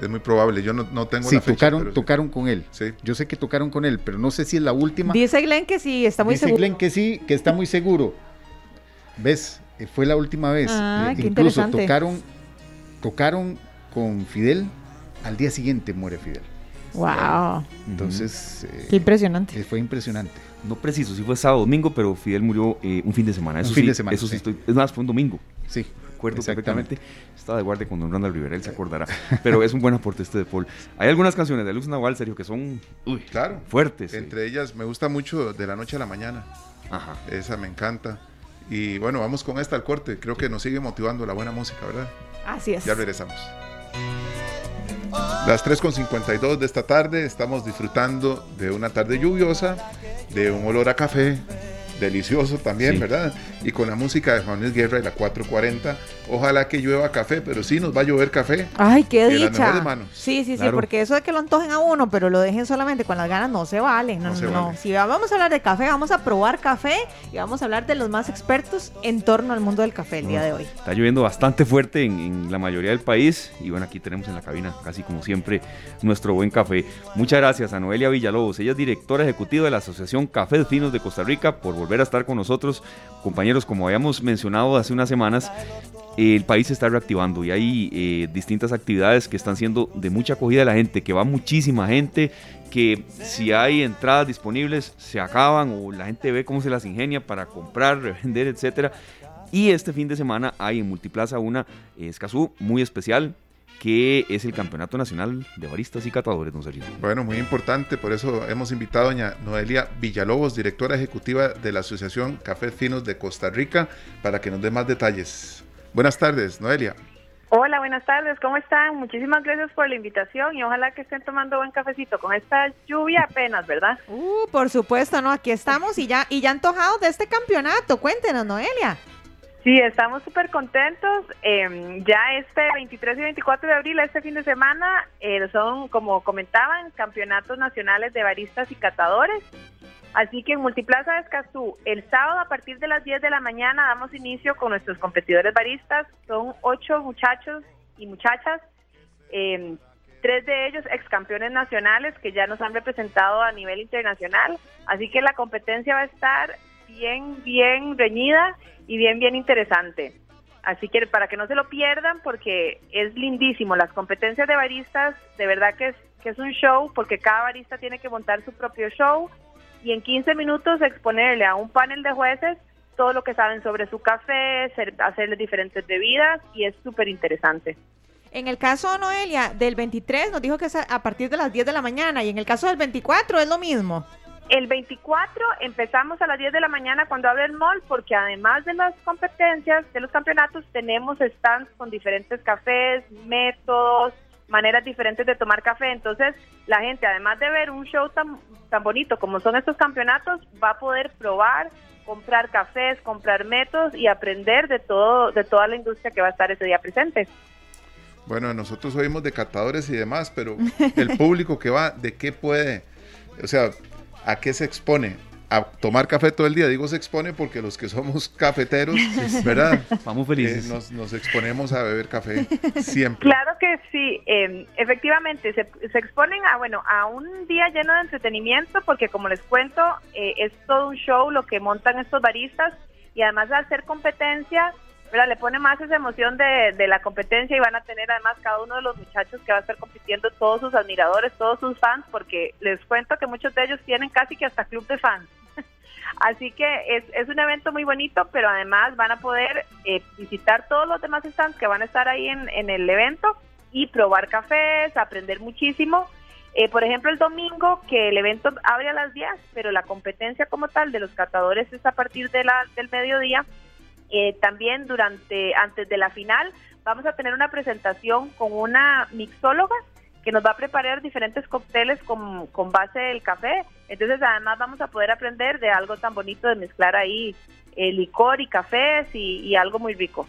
es muy probable. Yo no, no tengo sí, la fecha, tocaron, tocaron con él. Sí. Yo sé que tocaron con él, pero no sé si es la última. Dice Glenn que sí, está muy seguro. Dice Glenn que sí, que está muy seguro. ¿Ves? Eh, fue la última vez. Ah, eh, incluso tocaron, tocaron con Fidel, al día siguiente muere Fidel. Wow. Entonces. qué impresionante. Eh, fue impresionante. no preciso si fue sábado o domingo, pero Fidel murió eh, un fin de semana. Eso un fin sí, de semana. Eso sí, Estoy, es más, fue un domingo. Sí. Recuerdo perfectamente. Estaba de guardia con don Randall Rivera, él se acordará. Pero es un buen aporte este de Paul. Hay algunas canciones de Luz Nahual, Sergio, que son uy, claro, fuertes. Entre ellas me gusta mucho De la Noche a la Mañana. Ajá. Esa me encanta. Y bueno, vamos con esta al corte. Creo que nos sigue motivando la buena música, ¿verdad? Así es. Ya regresamos. Las 3.52 de esta tarde estamos disfrutando de una tarde lluviosa, de un olor a café, delicioso también, ¿verdad? Y con la música de Juan Luis Guerra y la 440, ojalá que llueva café, pero sí nos va a llover café. Ay, qué las dicha. manos. Sí, sí, sí, porque eso de que lo antojen a uno, pero lo dejen solamente con las ganas, no se vale. No, No no, se no. vale. Si vamos a hablar de café, vamos a probar café y vamos a hablar de los más expertos en torno al mundo del café el día de hoy. Está lloviendo bastante fuerte en, en la mayoría del país y bueno, aquí tenemos en la cabina, casi como siempre, nuestro buen café. Muchas gracias a Noelia Villalobos, ella es directora ejecutiva de la Asociación Cafés Finos de Costa Rica por volver a estar con nosotros. Compañeros, como habíamos mencionado hace unas semanas, el país se está reactivando y hay eh, distintas actividades que están siendo de mucha acogida de la gente, que va muchísima gente, que si hay entradas disponibles se acaban o la gente ve cómo se las ingenia para comprar, revender, etcétera. Y este fin de semana hay en Multiplaza una eh, muy especial que es el Campeonato Nacional de Baristas y Catadores, don Sergio. Bueno, muy importante, por eso hemos invitado a doña Noelia Villalobos, directora ejecutiva de la Asociación Cafés Finos de Costa Rica, para que nos dé más detalles. Buenas tardes, Noelia. Hola, buenas tardes, ¿cómo están? Muchísimas gracias por la invitación y ojalá que estén tomando buen cafecito con esta lluvia apenas, ¿verdad? Uh, por supuesto, ¿no? Aquí estamos y ya, y ya antojados de este campeonato. Cuéntenos, Noelia. Sí, estamos súper contentos. Eh, ya este 23 y 24 de abril, este fin de semana, eh, son, como comentaban, campeonatos nacionales de baristas y catadores. Así que en Multiplaza de Escazú, el sábado a partir de las 10 de la mañana damos inicio con nuestros competidores baristas. Son ocho muchachos y muchachas, eh, tres de ellos ex campeones nacionales que ya nos han representado a nivel internacional. Así que la competencia va a estar bien, bien reñida y bien, bien interesante. Así que para que no se lo pierdan, porque es lindísimo. Las competencias de baristas, de verdad que es, que es un show, porque cada barista tiene que montar su propio show y en 15 minutos exponerle a un panel de jueces todo lo que saben sobre su café, hacerles diferentes bebidas y es súper interesante. En el caso, Noelia, del 23 nos dijo que es a partir de las 10 de la mañana y en el caso del 24 es lo mismo. El 24 empezamos a las 10 de la mañana cuando abre el mall porque además de las competencias, de los campeonatos, tenemos stands con diferentes cafés, métodos, maneras diferentes de tomar café. Entonces, la gente, además de ver un show tan, tan bonito como son estos campeonatos, va a poder probar, comprar cafés, comprar métodos y aprender de todo, de toda la industria que va a estar ese día presente. Bueno, nosotros oímos de catadores y demás, pero el público que va, ¿de qué puede? O sea, ¿a qué se expone? A tomar café todo el día. Digo se expone porque los que somos cafeteros, ¿verdad? Vamos Eh, felices. nos, nos exponemos a beber café siempre. Claro que sí, eh, efectivamente, se, se exponen a, bueno, a un día lleno de entretenimiento porque como les cuento, eh, es todo un show lo que montan estos baristas y además de hacer competencia, ¿verdad? le pone más esa emoción de, de la competencia y van a tener además cada uno de los muchachos que va a estar compitiendo, todos sus admiradores, todos sus fans, porque les cuento que muchos de ellos tienen casi que hasta club de fans. Así que es, es un evento muy bonito, pero además van a poder eh, visitar todos los demás stands que van a estar ahí en, en el evento y probar cafés, aprender muchísimo. Eh, por ejemplo, el domingo, que el evento abre a las 10, pero la competencia como tal de los catadores es a partir de la, del mediodía. Eh, también durante, antes de la final, vamos a tener una presentación con una mixóloga que nos va a preparar diferentes cócteles con, con base del café. Entonces, además vamos a poder aprender de algo tan bonito de mezclar ahí eh, licor y cafés y, algo muy rico.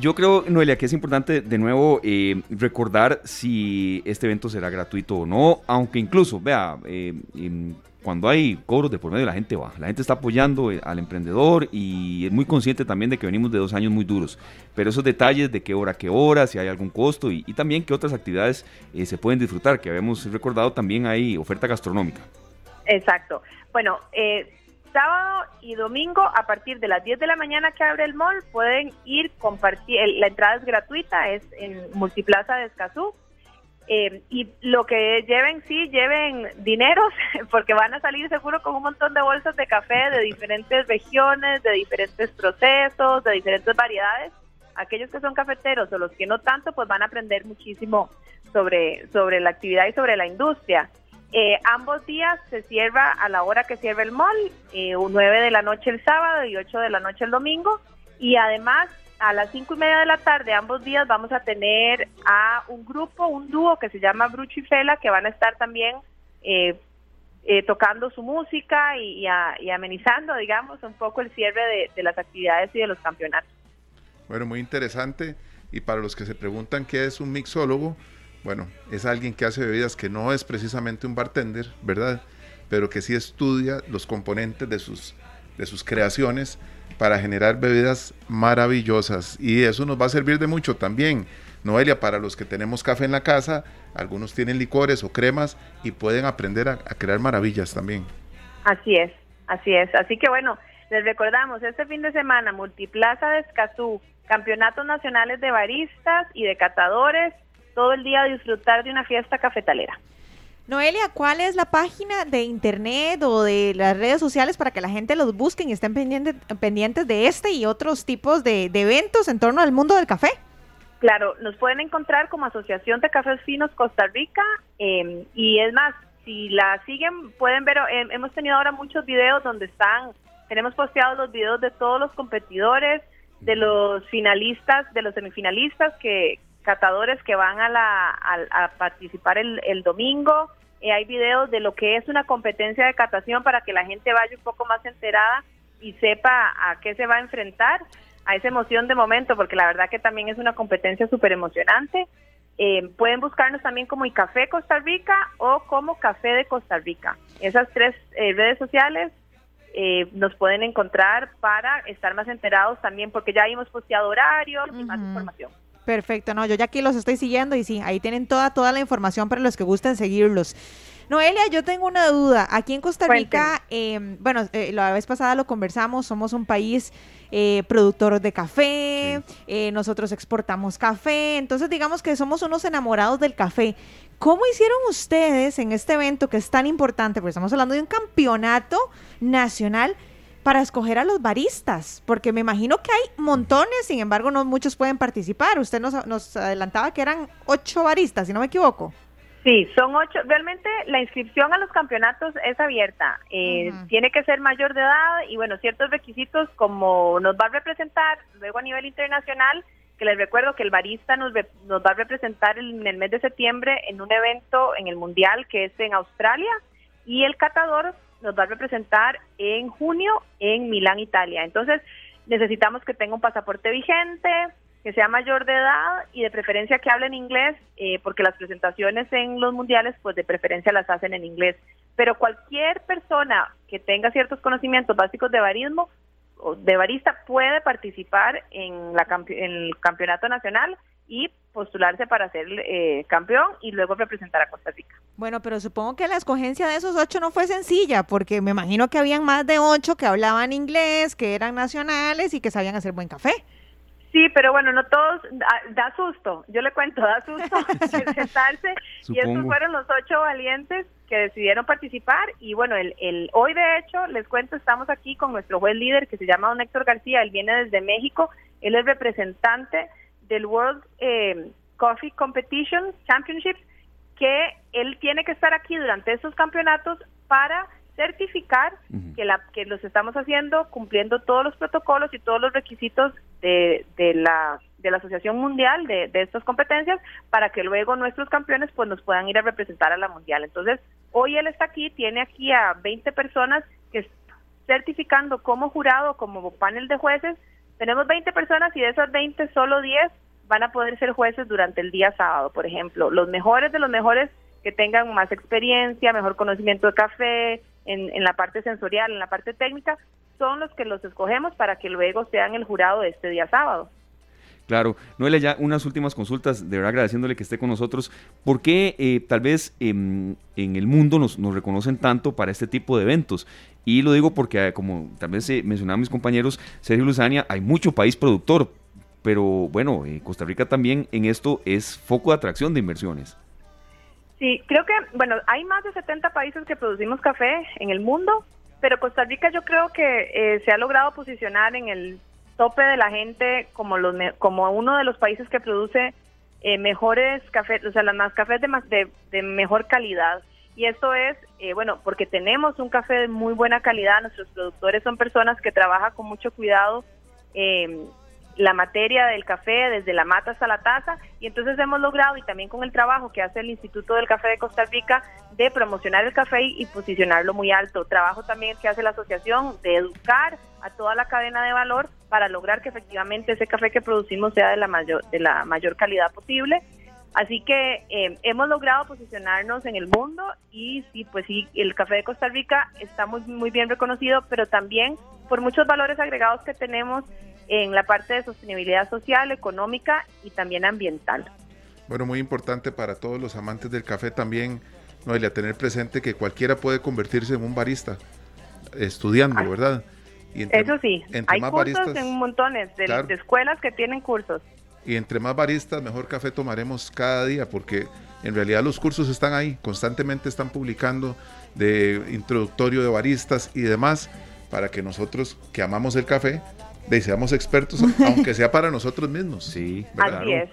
Yo creo, Noelia, que es importante de nuevo eh, recordar si este evento será gratuito o no, aunque incluso, vea, eh, em, cuando hay cobros de por medio la gente va, la gente está apoyando eh, al emprendedor y es muy consciente también de que venimos de dos años muy duros, pero esos detalles de qué hora, qué hora, si hay algún costo y, también qué otras actividades eh, se pueden disfrutar, que habíamos recordado también hay oferta gastronómica. Exacto. Bueno, eh, sábado y domingo a partir de las 10 de la mañana que abre el mall pueden ir compartir, la entrada es gratuita, es en Multiplaza de Escazú Eh, y lo que lleven, sí, lleven dineros, porque van a salir seguro con un montón de bolsas de café de diferentes regiones, de diferentes procesos, de diferentes variedades. Aquellos que son cafeteros o los que no tanto, pues van a aprender muchísimo sobre, sobre la actividad y sobre la industria. Eh, ambos días se cierra a la hora que cierra el mall, eh, 9 de la noche el sábado y 8 de la noche el domingo. Y además a las cinco y media de la tarde, ambos días, vamos a tener a un grupo, un dúo que se llama Brucho y Fela, que van a estar también eh, eh, tocando su música y, amenizando, digamos, un poco el cierre de, de, las actividades y de los campeonatos. Bueno, muy interesante. Y para los que se preguntan qué es un mixólogo, bueno, es alguien que hace bebidas que no es precisamente un bartender, ¿verdad? Pero que sí estudia los componentes de sus, de sus creaciones para generar bebidas maravillosas y eso nos va a servir de mucho también. Noelia, para los que tenemos café en la casa, algunos tienen licores o cremas y pueden aprender a, crear maravillas también. Así es, así es. Así que bueno, les recordamos, este fin de semana, Multiplaza de Escazú, campeonatos nacionales de baristas y de catadores, todo el día disfrutar de una fiesta cafetalera. Noelia, ¿cuál es la página de internet o de las redes sociales para que la gente los busque y estén pendientes, pendientes de este y otros tipos de, eventos en torno al mundo del café? Claro, nos pueden encontrar como Asociación de Cafés Finos Costa Rica em, y es más, si la siguen pueden ver, em, hemos tenido ahora muchos videos donde están, tenemos posteados los videos de todos los competidores, de los finalistas, de los semifinalistas que catadores que van a, la, a, participar el, el domingo, eh, hay videos de lo que es una competencia de catación para que la gente vaya un poco más enterada y sepa a qué se va a enfrentar, a esa emoción de momento, porque la verdad que también es una competencia súper emocionante. Eh, pueden buscarnos también como Café Costa Rica o como Café de Costa Rica. Esas tres eh, redes sociales nos pueden encontrar para estar más enterados también, porque ya hemos posteado horarios y más información. Perfecto, no, yo ya aquí los estoy siguiendo y sí, ahí tienen toda, toda la información para los que gusten seguirlos. Noelia, yo tengo una duda. Aquí en Costa Rica, em, bueno, eh, la vez pasada lo conversamos, somos un país eh, productor de café, eh, nosotros exportamos café, entonces digamos que somos unos enamorados del café. ¿Cómo hicieron ustedes en este evento que es tan importante? Porque estamos hablando de un campeonato nacional para escoger a los baristas? Porque me imagino que hay montones, sin embargo, no muchos pueden participar. Usted nos, nos adelantaba que eran ocho baristas, si no me equivoco. Sí, son ocho. Realmente la inscripción a los campeonatos es abierta. Eh, tiene que ser mayor de edad y, bueno, ciertos requisitos como nos va a representar luego a nivel internacional, que les recuerdo que el barista nos, nos va a representar en el mes de septiembre en un evento en el Mundial que es en Australia y el catador nos va a representar en junio en Milán, Italia. Entonces, necesitamos que tenga un pasaporte vigente, que sea mayor de edad y de preferencia que hable en inglés, eh, porque las presentaciones en los mundiales, pues de preferencia las hacen en inglés. Pero cualquier persona que tenga ciertos conocimientos básicos de barismo o de barista puede participar en, la, en el campeonato nacional y postularse para ser eh, campeón y luego representar a Costa Rica. Bueno, pero supongo que la escogencia de esos ocho no fue sencilla, porque me imagino que habían más de ocho que hablaban inglés, que eran nacionales y que sabían hacer buen café. Sí, pero bueno, no todos, da, susto, yo le cuento, da susto presentarse y estos fueron los ocho valientes que decidieron participar y bueno, el, el hoy de hecho, les cuento, estamos aquí con nuestro juez líder que se llama don Héctor García, él viene desde México, él es representante del World eh, Coffee Competition Championship, que él tiene que estar aquí durante esos campeonatos para certificar que, la, que los estamos haciendo cumpliendo todos los protocolos y todos los requisitos de, de la de la Asociación Mundial de, de estas competencias para que luego nuestros campeones pues nos puedan ir a representar a la Mundial. Entonces, hoy él está aquí, tiene aquí a 20 personas que están certificando como jurado, como panel de jueces tenemos 20 personas y de esas 20 solo 10 van a poder ser jueces durante el día sábado, por ejemplo. Los mejores de los mejores que tengan más experiencia, mejor conocimiento de café, en, en la parte sensorial, en la parte técnica, son los que los escogemos para que luego sean el jurado de este día sábado. Claro, Noelia, ya unas últimas consultas, de verdad agradeciéndole que esté con nosotros. ¿Por qué eh, tal vez en el mundo nos, reconocen tanto para este tipo de eventos? Y lo digo porque, eh, como tal vez eh, mencionaban mis compañeros, Sergio Luzania, hay mucho país productor, pero bueno, Costa Rica también en esto es foco de atracción de inversiones. Sí, creo que, bueno, hay más de 70 países que producimos café en el mundo, pero Costa Rica yo creo que eh, se ha logrado posicionar en el tope de la gente como, los, como uno de los países que produce eh, mejores cafés, o sea, las más cafés de, de, de mejor calidad. Y esto es, eh, bueno, porque tenemos un café de muy buena calidad, nuestros productores son personas que trabajan con mucho cuidado eh, la materia del café desde la mata hasta la taza y entonces hemos logrado y también con el trabajo que hace el Instituto del Café de Costa Rica de promocionar el café y posicionarlo muy alto. Trabajo también que hace la asociación de educar a toda la cadena de valor para lograr que efectivamente ese café que producimos sea de la mayor de la mayor calidad posible. Así que eh, hemos logrado posicionarnos en el mundo y sí, pues sí, el café de Costa Rica está muy, muy bien reconocido, pero también por muchos valores agregados que tenemos en la parte de sostenibilidad social, económica y también ambiental. Bueno, muy importante para todos los amantes del café también, Noelia, tener presente que cualquiera puede convertirse en un barista estudiando, ah, ¿verdad? Y Eso sí, hay cursos en montones de, de escuelas que tienen cursos. Y entre más baristas, mejor café tomaremos cada día, porque en realidad los cursos están ahí, constantemente están publicando de introductorio de baristas y demás, para que nosotros que amamos el café de seamos expertos, aunque sea para nosotros mismos. Sí, Así es.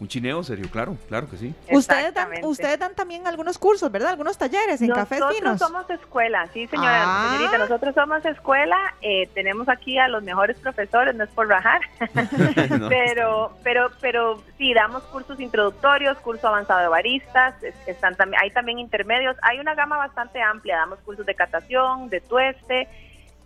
Un chineo serio, claro, claro que sí. Ustedes dan, ustedes dan también algunos cursos, ¿verdad? Algunos talleres en cafés finos. Nosotros somos escuela, sí, señora, ah. señorita. Nosotros somos escuela. Eh, tenemos aquí a los mejores profesores, no es por bajar, pero, pero, pero sí damos cursos introductorios, curso avanzado de baristas. Están también, hay también intermedios. Hay una gama bastante amplia. Damos cursos de catación, de tueste.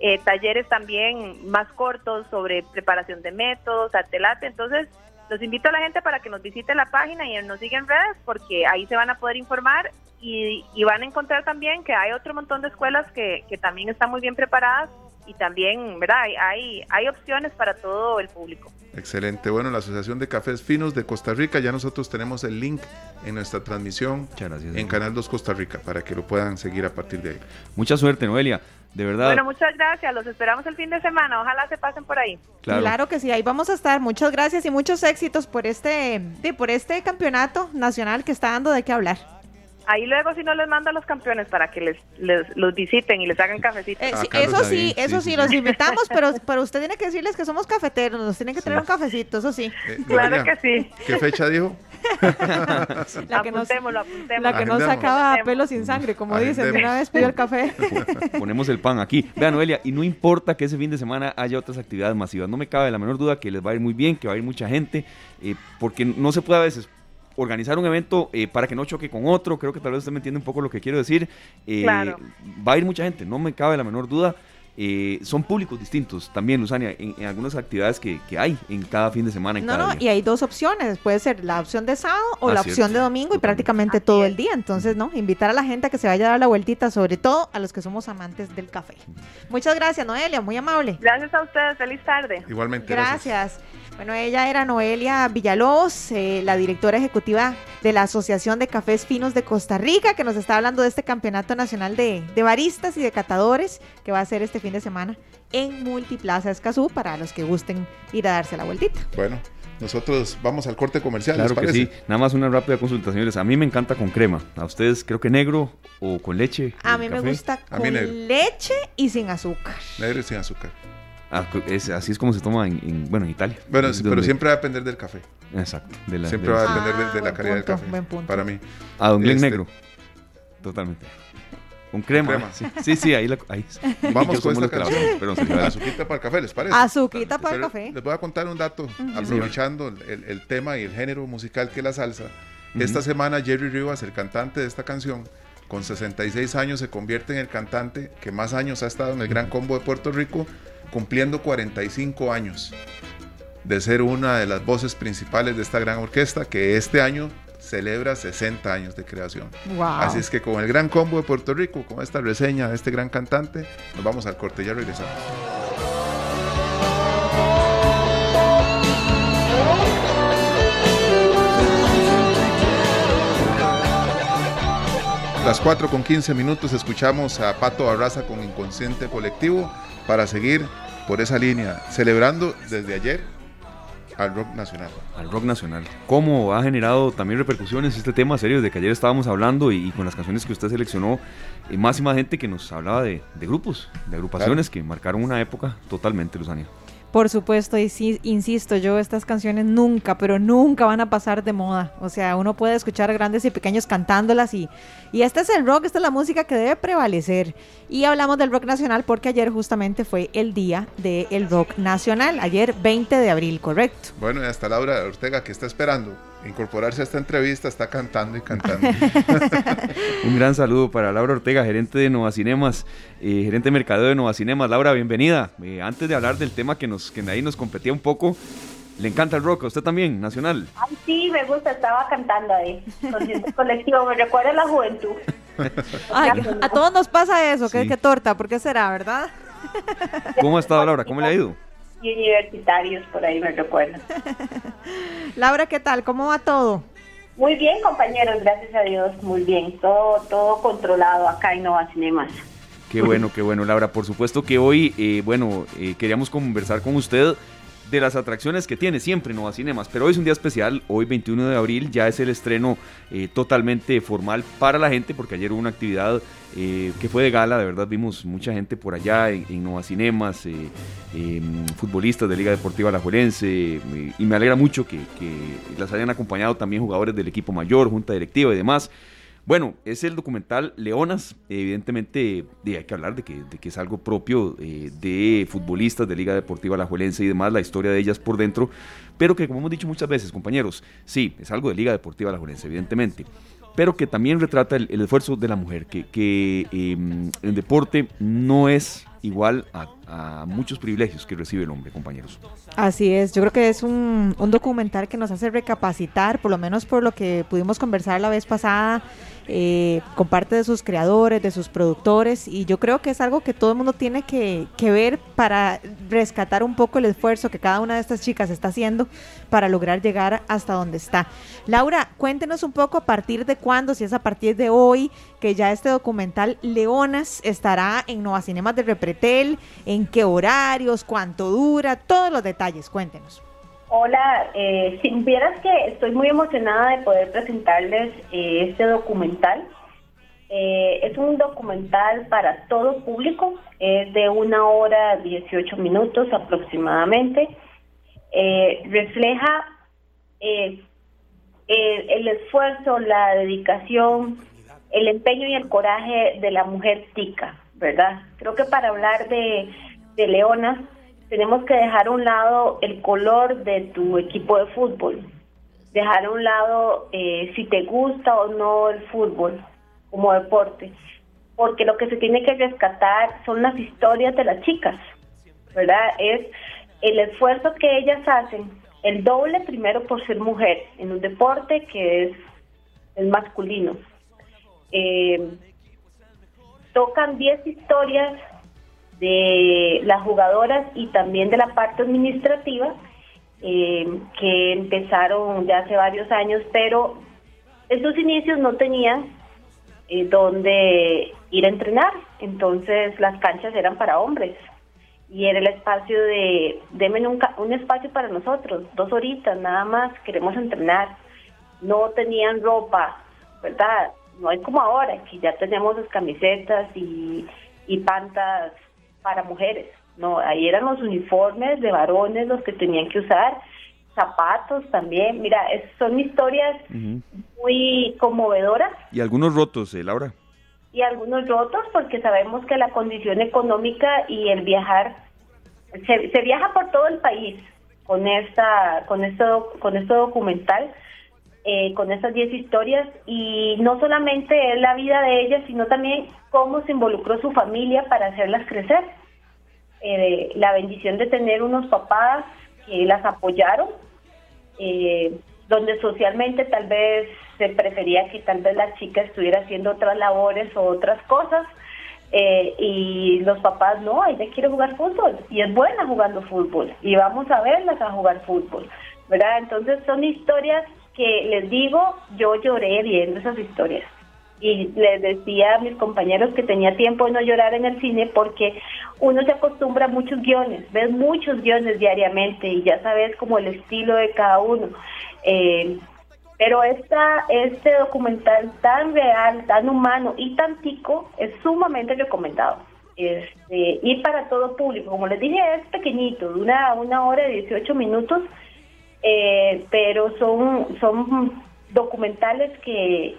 Eh, talleres también más cortos sobre preparación de métodos, artelate. Entonces, los invito a la gente para que nos visite la página y nos sigan en redes porque ahí se van a poder informar y, van a encontrar también que hay otro montón de escuelas que, que también están muy bien preparadas y también, ¿verdad? Hay, hay opciones para todo el público. Excelente. Bueno, la Asociación de Cafés Finos de Costa Rica, ya nosotros tenemos el link en nuestra transmisión en Canal 2 Costa Rica para que lo puedan seguir a partir de ahí. Mucha suerte, Noelia. De verdad. Bueno, muchas gracias. Los esperamos el fin de semana. Ojalá se pasen por ahí. Claro, que sí. Ahí vamos a estar. Muchas gracias y muchos éxitos por este, por este campeonato nacional que está dando de qué hablar. Ahí luego si no les mando a los campeones para que les, los visiten y les hagan cafecitos. Eh, eso sí, eso sí, los invitamos, pero, pero usted tiene que decirles que somos cafeteros, nos tienen que traer un cafecito, eso sí. Eh, claro que sí. ¿Qué fecha dijo? la que nos, La que nos sacaba pelo sin sangre, como dicen, de una vez pidió el café. Ponemos el pan aquí. Vean, Noelia, y no importa que ese fin de semana haya otras actividades masivas, no me cabe la menor duda que les va a ir muy bien, que va a ir mucha gente, eh, porque no se puede a veces organizar un evento eh, para que no choque con otro. Creo que tal vez usted me entiende un poco lo que quiero decir. Eh, va a ir mucha gente, no me cabe la menor duda. Eh, son públicos distintos también, Luzania, en, algunas actividades que, hay en cada fin de semana. En no, no, y hay dos opciones, puede ser la opción de sábado o la opción de domingo y prácticamente todo el día. Entonces, ¿no? Invitar a la gente a que se vaya a dar la vueltita, sobre todo a los que somos amantes del café. Muchas gracias, Noelia, muy amable. Gracias a ustedes, feliz tarde. Igualmente. gracias. Bueno, ella era Noelia Villalobos, eh, la directora ejecutiva de la Asociación de Cafés Finos de Costa Rica, que nos está hablando de este Campeonato Nacional de, Baristas y de Catadores que va a ser este fin de semana en Multiplaza Escazú para los que gusten ir a darse la vueltita. Bueno. Nosotros vamos al corte comercial. Claro que sí. Nada más una rápida consulta, señores. A mí me encanta con crema. ¿A ustedes creo que negro o con leche? A mí me gusta con leche y sin azúcar. Negro y sin azúcar. Ah, así es como se toma en, bueno, en Italia. Bueno, pero siempre va a depender del café. Exacto. siempre va a depender de, la ah, calidad del café. Para mí. Ah, un este, negro. Totalmente. Con crema. Sí, sí, ahí, la, ahí. Vamos con esta canción. Pero azuquita para el café, ¿les parece? Azuquita para el café. Les voy a contar un dato, aprovechando el, el, tema y el género musical que es la salsa. Esta semana Jerry Rivas, el cantante de esta canción, con 66 años se convierte en el cantante que más años ha estado en el Gran Combo de Puerto Rico cumpliendo 45 años de ser una de las voces principales de esta gran orquesta que este año celebra 60 años de creación. Así es que con el gran combo de Puerto Rico, con esta reseña de este gran cantante, nos vamos al corte, ya regresamos. Las 4 con 15 minutos escuchamos a Pato Barraza con Inconsciente Colectivo para seguir por esa línea, celebrando desde ayer al rock nacional. Al rock nacional. ¿Cómo ha generado también repercusiones este tema serio de que ayer estábamos hablando y, con las canciones que usted seleccionó, y más y más gente que nos hablaba de, grupos, de agrupaciones que marcaron una época totalmente, Luzania? Por supuesto, insisto, yo estas canciones nunca, pero nunca van a pasar de moda. O sea, uno puede escuchar grandes y pequeños cantándolas y, y este es el rock, esta es la música que debe prevalecer. Y hablamos del rock nacional porque ayer justamente fue el día del rock nacional, ayer 20 de abril, correcto. Bueno, y hasta Laura Ortega que está esperando incorporarse a esta entrevista, está cantando y cantando. Un gran saludo para Laura Ortega, gerente de Nova Cinemas, eh, gerente de mercadeo de Nova Cinemas. Laura, bienvenida. Eh, antes de hablar del tema que, nos, que ahí nos competía un poco, ¿le encanta el rock? usted también, nacional? Ay, sí, me gusta, estaba cantando ahí. colectivo, me recuerda la juventud. a todos nos pasa eso, que, que torta, ¿por qué será, verdad? ¿Cómo ha estado Laura? ¿Cómo le ha ido? Y universitarios, por ahí me recuerdo. Laura, ¿qué tal? ¿Cómo va todo? Muy bien, compañeros, gracias a Dios, muy bien. Todo, todo controlado acá en Nova Cinemas. Qué bueno, qué bueno, Laura. Por supuesto que hoy, eh, bueno, eh, queríamos conversar con usted de las atracciones que tiene siempre Nova Cinemas. Pero hoy es un día especial, hoy 21 de abril ya es el estreno eh, totalmente formal para la gente porque ayer hubo una actividad eh, que fue de gala, de verdad vimos mucha gente por allá en, Nova Cinemas, eh, em, futbolistas de Liga Deportiva Alajuelense y me alegra mucho que las hayan acompañado también jugadores del equipo mayor, junta directiva y demás. Bueno, es el documental Leonas. Evidentemente hay que hablar de que, es algo propio eh, de futbolistas de Liga Deportiva Alajuelense y demás, la historia de ellas por dentro, pero que como hemos dicho muchas veces, compañeros, sí, es algo de Liga Deportiva Alajuelense, evidentemente, pero que también retrata el, esfuerzo de la mujer, que, que em, el deporte no es igual a, muchos privilegios que recibe el hombre, compañeros. Así es, yo creo que es un, un documental que nos hace recapacitar, por lo menos por lo que pudimos conversar la vez pasada eh, con parte de sus creadores, de sus productores, y yo creo que es algo que todo el mundo tiene que, ver para rescatar un poco el esfuerzo que cada una de estas chicas está haciendo para lograr llegar hasta donde está. Laura, cuéntenos un poco a partir de cuándo, si es a partir de hoy, que ya este documental Leonas estará en Nueva Cinemas de Repretel, en qué horarios, cuánto dura, todos los detalles, cuéntenos. Hola, eh, si vieras que estoy muy emocionada de poder presentarles eh, este documental. Eh, es un documental para todo público, es de una hora 18 minutos aproximadamente. Eh, refleja el, el, esfuerzo, la dedicación, el empeño y el coraje de la mujer tica, ¿verdad? Creo que para hablar de, de Leona tenemos que dejar a un lado el color de tu equipo de fútbol, dejar a un lado eh, si te gusta o no el fútbol como deporte, porque lo que se tiene que rescatar son las historias de las chicas, ¿verdad? Es el esfuerzo que ellas hacen, el doble primero por ser mujer en un deporte que es el masculino. Eh, tocan 10 historias de las jugadoras y también de la parte administrativa eh, que empezaron ya hace varios años, pero sus inicios no tenían eh, donde ir a entrenar, entonces las canchas eran para hombres y era el espacio de, denme un, un espacio para nosotros, dos horitas nada más, queremos entrenar, no tenían ropa, ¿verdad? No hay como ahora, que ya tenemos las camisetas y, y pantas para mujeres. No, ahí eran los uniformes de varones los que tenían que usar, zapatos también. Mira, son historias muy conmovedoras. Y algunos rotos, eh, Laura. Y algunos rotos porque sabemos que la condición económica y el viajar, se, se viaja por todo el país con esta, con esto, con este documental. Eh, con estas 10 historias y no solamente es la vida de ellas, sino también cómo se involucró su familia para hacerlas crecer. Eh, la bendición de tener unos papás que las apoyaron, eh, donde socialmente tal vez se prefería que tal vez la chica estuviera haciendo otras labores o otras cosas, eh, y los papás no, ella quiere jugar fútbol y es buena jugando fútbol y vamos a verlas a jugar fútbol, ¿verdad? Entonces son historias que les digo, yo lloré viendo esas historias y les decía a mis compañeros que tenía tiempo de no llorar en el cine porque uno se acostumbra a muchos guiones, ves muchos guiones diariamente y ya sabes como el estilo de cada uno. Eh, pero esta, este documental tan real, tan humano y tan tico es sumamente recomendado. Este, y para todo público, como les dije, es pequeñito, de una, una hora y 18 minutos, eh, pero son, son documentales que,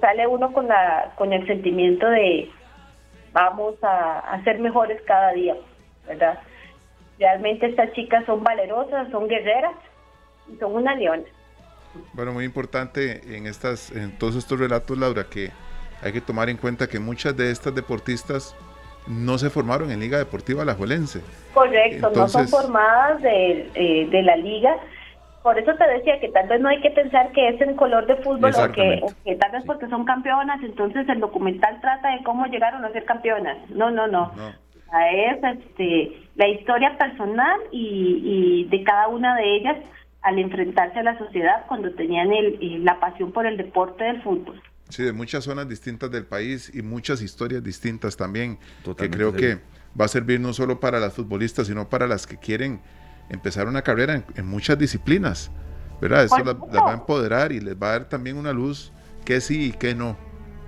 sale uno con, la, con el sentimiento de vamos a, ser mejores cada día, ¿verdad? Realmente estas chicas son valerosas, son guerreras y son una leona. Bueno, muy importante en estas, en todos estos relatos, Laura, que hay que tomar en cuenta que muchas de estas deportistas no se formaron en Liga Deportiva Alajuelense. Correcto, no son formadas de, eh, de la liga. Por eso te decía que tal vez no hay que pensar que es en color de fútbol o que, tal vez porque son campeonas, entonces el documental trata de cómo llegaron a ser campeonas. No, no, no. Es este, la historia personal y, y de cada una de ellas al enfrentarse a la sociedad cuando tenían el, la pasión por el deporte del fútbol. Sí, de muchas zonas distintas del país y muchas historias distintas también, que creo que va a servir no solo para las futbolistas, sino para las que quieren empezar una carrera en, muchas disciplinas, ¿verdad? Eso las va a empoderar y les va a dar también una luz que sí y que no,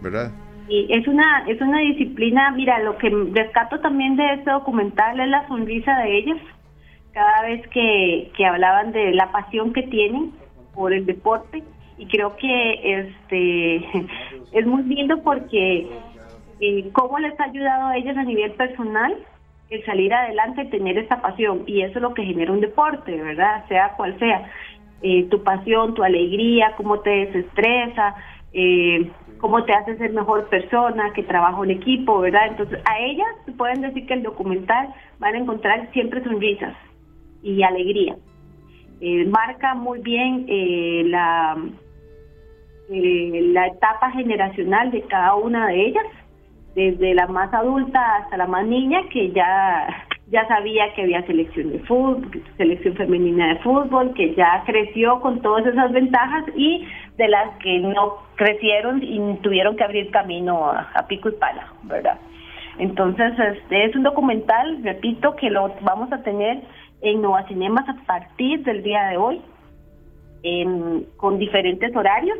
¿verdad? Y es una, es una disciplina, mira, lo que rescato también de este documental es la sonrisa de ellas, cada vez que, que hablaban de la pasión que tienen por el deporte y creo que este es muy lindo porque eh, cómo les ha ayudado a ellos a nivel personal el salir adelante tener esa pasión y eso es lo que genera un deporte, ¿verdad? Sea cual sea, eh, tu pasión, tu alegría, cómo te desestresa, eh, cómo te hace ser mejor persona, que trabaja en equipo, ¿verdad? Entonces a ellas pueden decir que el documental van a encontrar siempre sonrisas y alegría. Eh, marca muy bien la eh, la etapa generacional de cada una de ellas, desde la más adulta hasta la más niña, que ya, ya sabía que había selección de fútbol, selección femenina de fútbol, que ya creció con todas esas ventajas y de las que no crecieron y tuvieron que abrir camino a, pico y pala, ¿verdad? Entonces, este es un documental, repito, que lo vamos a tener en Nova Cinemas a partir del día de hoy, en, con diferentes horarios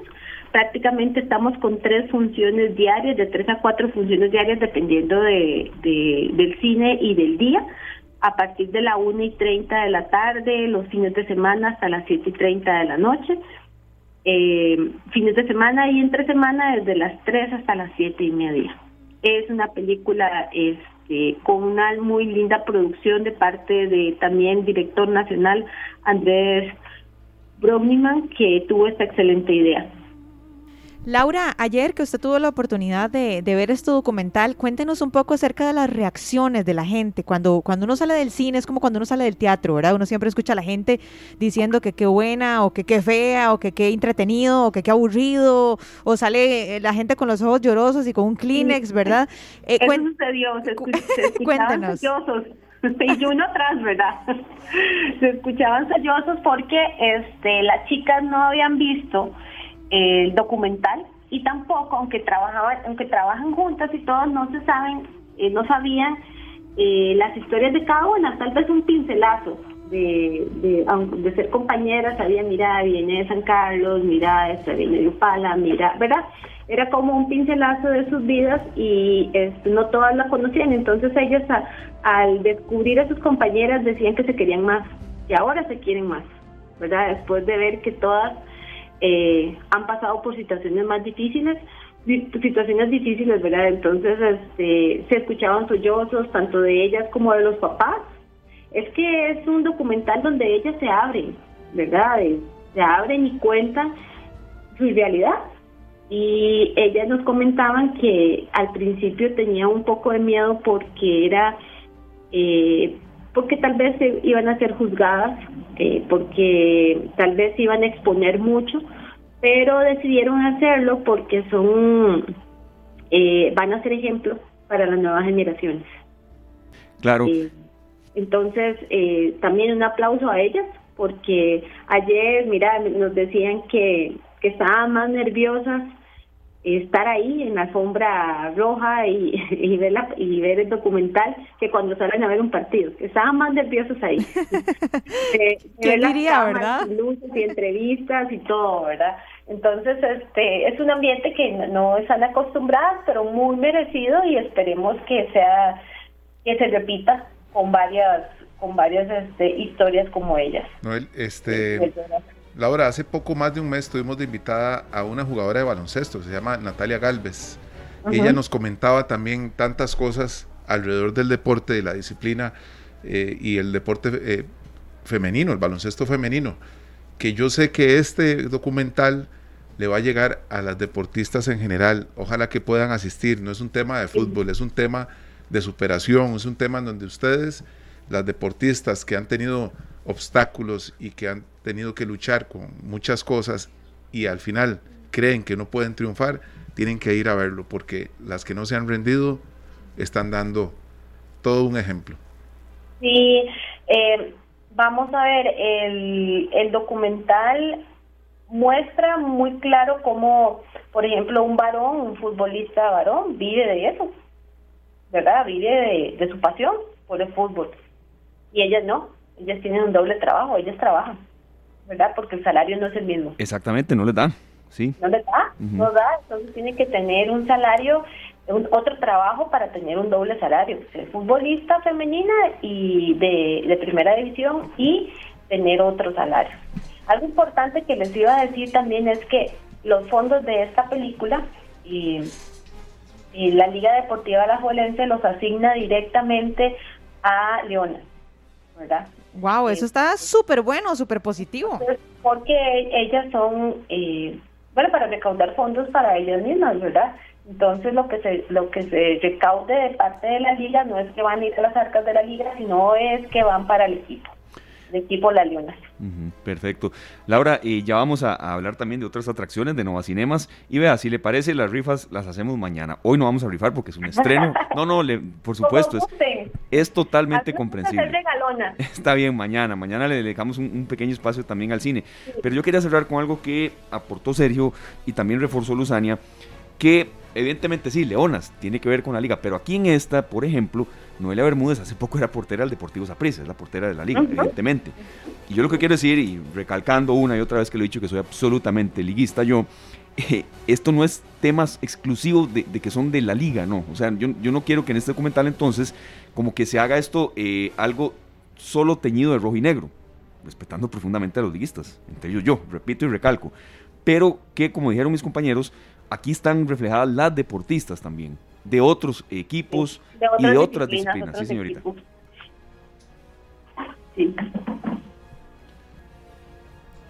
prácticamente estamos con tres funciones diarias, de tres a cuatro funciones diarias, dependiendo de, del cine y del día, a partir de la una y treinta de la tarde, los fines de semana hasta las siete y treinta de la noche, eh, fines de semana y entre semana desde las tres hasta las siete y media. Es una película este, con una muy linda producción de parte de también director nacional Andrés Brogniman, que tuvo esta excelente idea. Laura, ayer que usted tuvo la oportunidad de, ver este documental, cuéntenos un poco acerca de las reacciones de la gente. Cuando, cuando uno sale del cine es como cuando uno sale del teatro, ¿verdad? Uno siempre escucha a la gente diciendo que qué buena, o que qué fea, o que qué entretenido, o que qué aburrido, o sale eh, la gente con los ojos llorosos y con un Kleenex, ¿verdad? Eh, Eso sucedió, se, cuéntenos. y uno atrás, ¿verdad? se escuchaban sellosos porque este, las chicas no habían visto el documental y tampoco, aunque trabajaban, aunque trabajan juntas y todos no se saben, eh, no sabían eh, las historias de cada una, tal vez un pincelazo de, de, ser compañeras, sabían, mira, viene de San Carlos, mira, esta viene de Upala, mira, ¿verdad? Era como un pincelazo de sus vidas y este, no todas la conocían, entonces ellas al descubrir a sus compañeras decían que se querían más y ahora se quieren más, ¿verdad? Después de ver que todas eh, han pasado por situaciones más difíciles, situaciones difíciles, ¿verdad? Entonces este, se escuchaban sollozos tanto de ellas como de los papás. Es que es un documental donde ellas se abren, ¿verdad? Eh, se abren y cuentan su realidad. Y ellas nos comentaban que al principio tenía un poco de miedo porque era eh, porque tal vez iban a ser juzgadas, eh, porque tal vez iban a exponer mucho, pero decidieron hacerlo porque son, eh, van a ser ejemplos para las nuevas generaciones. Claro. Eh, entonces, también un aplauso a ellas, porque ayer, mira, nos decían que, que estaban más nerviosas estar ahí en la alfombra roja y, y, ver y ver el documental que cuando salen a ver un partido. Estaban más nerviosos ahí. ¿Qué diría, verdad? Luces y entrevistas y todo, ¿verdad? Entonces, este, es un ambiente que no están acostumbradas, pero muy merecido y esperemos que sea, que se repita con varias, con varias este, historias como ellas. Noel, este, Laura, hace poco más de un mes tuvimos de invitada a una jugadora de baloncesto, se llama Natalia Galvez. Ella nos comentaba también tantas cosas alrededor del deporte, de la disciplina eh, y el deporte eh, femenino, el baloncesto femenino, que yo sé que este documental le va a llegar a las deportistas en general. Ojalá que puedan asistir. No es un tema de fútbol, es un tema de superación, es un tema en donde ustedes, las deportistas que han tenido obstáculos y que han tenido que luchar con muchas cosas y al final creen que no pueden triunfar, tienen que ir a verlo porque las que no se han rendido están dando todo un ejemplo. Sí, eh, vamos a ver, el, el documental muestra muy claro cómo, por ejemplo, un varón, un futbolista varón, vive de eso, ¿verdad? Vive de, su pasión por el fútbol. Y ellas no, ellas tienen un doble trabajo, ellas trabajan, ¿verdad? Porque el salario no es el mismo. Exactamente, no les da, sí. No les da, no da, entonces tiene que tener un salario, un, otro trabajo para tener un doble salario, ser futbolista femenina y de, de primera división y tener otro salario. Algo importante que les iba a decir también es que los fondos de esta película y, la Liga Deportiva Alajuelense los asigna directamente a Leona, ¿verdad? Wow, eso está súper bueno, súper positivo. Porque ellas son, eh, bueno, para recaudar fondos para ellas mismas, ¿verdad? Entonces lo que se lo que se recaude de parte de la liga no es que van a ir a las arcas de la liga, sino es que van para el equipo de equipo La Leona. perfecto. Laura, y ya vamos a, hablar también de otras atracciones de Nova Cinemas. Y vea, si le parece, las rifas las hacemos mañana. Hoy no vamos a rifar porque es un estreno. No, no, le, por supuesto, es, es totalmente comprensible. Está bien, mañana. Mañana le dejamos un, pequeño espacio también al cine. Pero yo quería cerrar con algo que aportó Sergio y también reforzó Luzania, que evidentemente sí, Leonas, tiene que ver con la liga, pero aquí en esta, por ejemplo, Noelia Bermúdez hace poco era portera del Deportivo Saprissa, es la portera de la liga, evidentemente. Y yo lo que quiero decir, y recalcando una y otra vez que lo he dicho que soy absolutamente liguista yo, eh, esto no es temas exclusivos de, que son de la liga, no. O sea, yo, no quiero que en este documental entonces como que se haga esto eh, algo solo teñido de rojo y negro, respetando profundamente a los liguistas, entre ellos yo, repito y recalco. Pero que, como dijeron mis compañeros, aquí están reflejadas las deportistas también de otros equipos y de otras disciplinas. Sí, señorita.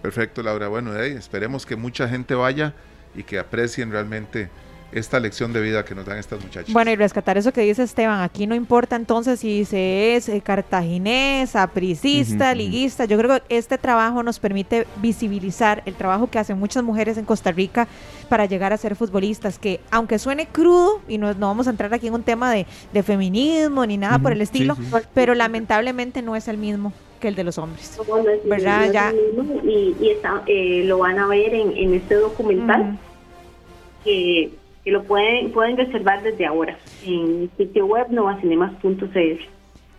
Perfecto, Laura. Bueno, esperemos que mucha gente vaya y que aprecien realmente esta lección de vida que nos dan estas muchachas. Bueno, y rescatar eso que dice Esteban, aquí no importa entonces si se es eh, cartaginés, apricista, liguista, yo creo que este trabajo nos permite visibilizar el trabajo que hacen muchas mujeres en Costa Rica para llegar a ser futbolistas, que aunque suene crudo, y no, no vamos a entrar aquí en un tema de, feminismo ni nada por el estilo, pero lamentablemente no es el mismo que el de los hombres. ¿Verdad? Ya. Y, y eh, lo van a ver en, en este documental. que que lo pueden, pueden reservar desde ahora en el sitio web novacinemas.cl.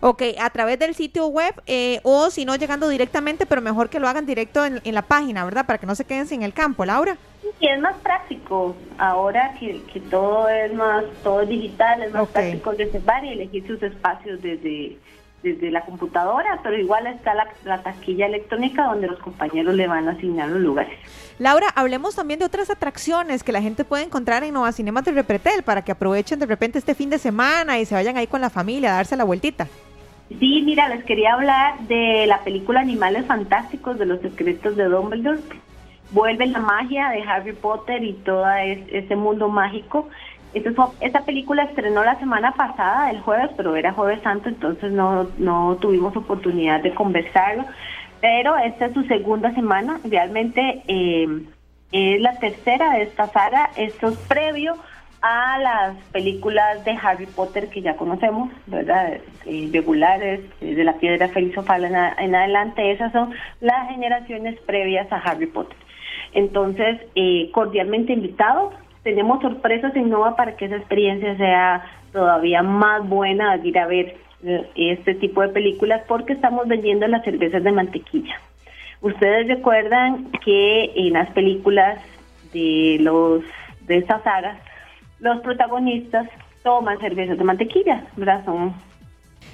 Ok, a través del sitio web eh, o si no llegando directamente, pero mejor que lo hagan directo en, la página, ¿verdad? Para que no se queden sin el campo, Laura. Sí, es más práctico ahora que, que todo es más, todo es digital, es más práctico reservar y elegir sus espacios desde, desde la computadora, pero igual está la, la taquilla electrónica donde los compañeros le van a asignar los lugares. Laura, hablemos también de otras atracciones que la gente puede encontrar en Nova Cinemas de Repretel para que aprovechen de repente este fin de semana y se vayan ahí con la familia a darse la vueltita. Sí, mira, les quería hablar de la película Animales Fantásticos de los Secretos de Dumbledore. Vuelve la magia de Harry Potter y todo ese mundo mágico. Esta, película estrenó la semana pasada, el jueves, pero era jueves santo, entonces no, no tuvimos oportunidad de conversarlo pero esta es su segunda semana, realmente eh, es la tercera de esta saga, esto es previo a las películas de Harry Potter que ya conocemos, ¿verdad? Eh, regulares, eh, de la piedra filosofal en, en, adelante, esas son las generaciones previas a Harry Potter. Entonces, cordialmente invitados tenemos sorpresas en Nova para que esa experiencia sea todavía más buena de ir a ver. eh, este tipo de películas porque estamos vendiendo las cervezas de mantequilla. Ustedes recuerdan que en las películas de los de estas sagas los protagonistas toman cervezas de mantequilla, ¿verdad? Son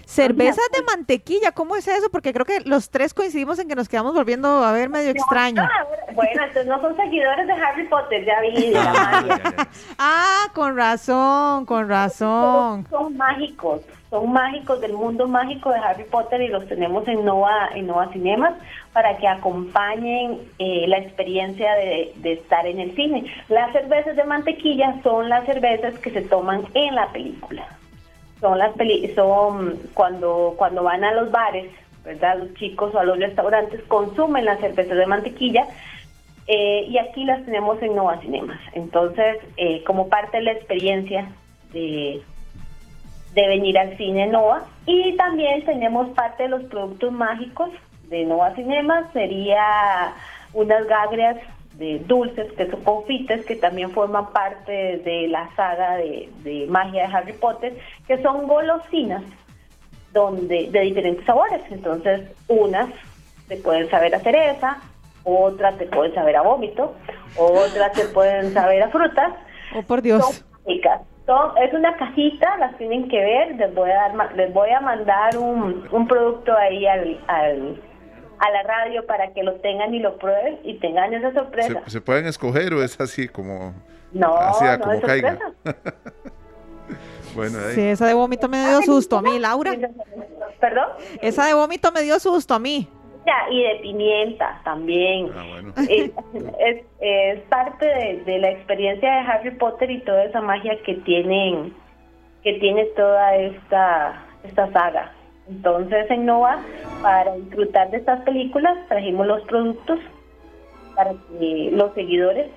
Cervezas de mantequilla, ¿cómo es eso? Porque creo que los tres coincidimos en que nos quedamos volviendo a ver medio extraño. Bueno, entonces no son seguidores de Harry Potter, ya vi. ah, con razón, con razón. Son, mágicos, son mágicos del mundo mágico de Harry Potter y los tenemos en Nova, en Nova Cinemas para que acompañen eh, la experiencia de, estar en el cine. Las cervezas de mantequilla son las cervezas que se toman en la película son las peli son cuando cuando van a los bares, ¿verdad? Los chicos o a los restaurantes consumen las cervezas de mantequilla eh, y aquí las tenemos en Nova Cinemas. Entonces, eh, como parte de la experiencia de, de venir al cine Nova y también tenemos parte de los productos mágicos de Nova Cinemas, sería unas gagrias de dulces, que son confites, que también forman parte de la saga de, magia de Harry Potter, que son golosinas donde de diferentes sabores. Entonces, unas te pueden saber a cereza, otras te pueden saber a vómito, otras te pueden saber a frutas. Oh, por Dios. Son es una cajita, las tienen que ver, les voy a dar les voy a mandar un, un producto ahí al, al a la radio para que lo tengan y lo prueben y tengan esa sorpresa. ¿Se, pueden escoger o es así como, no, así no como caiga? bueno, ahí. Sí, esa de vómito me dio susto a mí, Laura. ¿Perdón? Esa de vómito me dio susto a mí. Y de pimienta también. Ah, bueno. es, es, parte de, de, la experiencia de Harry Potter y toda esa magia que tienen que tiene toda esta esta saga. Entonces en Nova, para disfrutar de estas películas, trajimos los productos para que los seguidores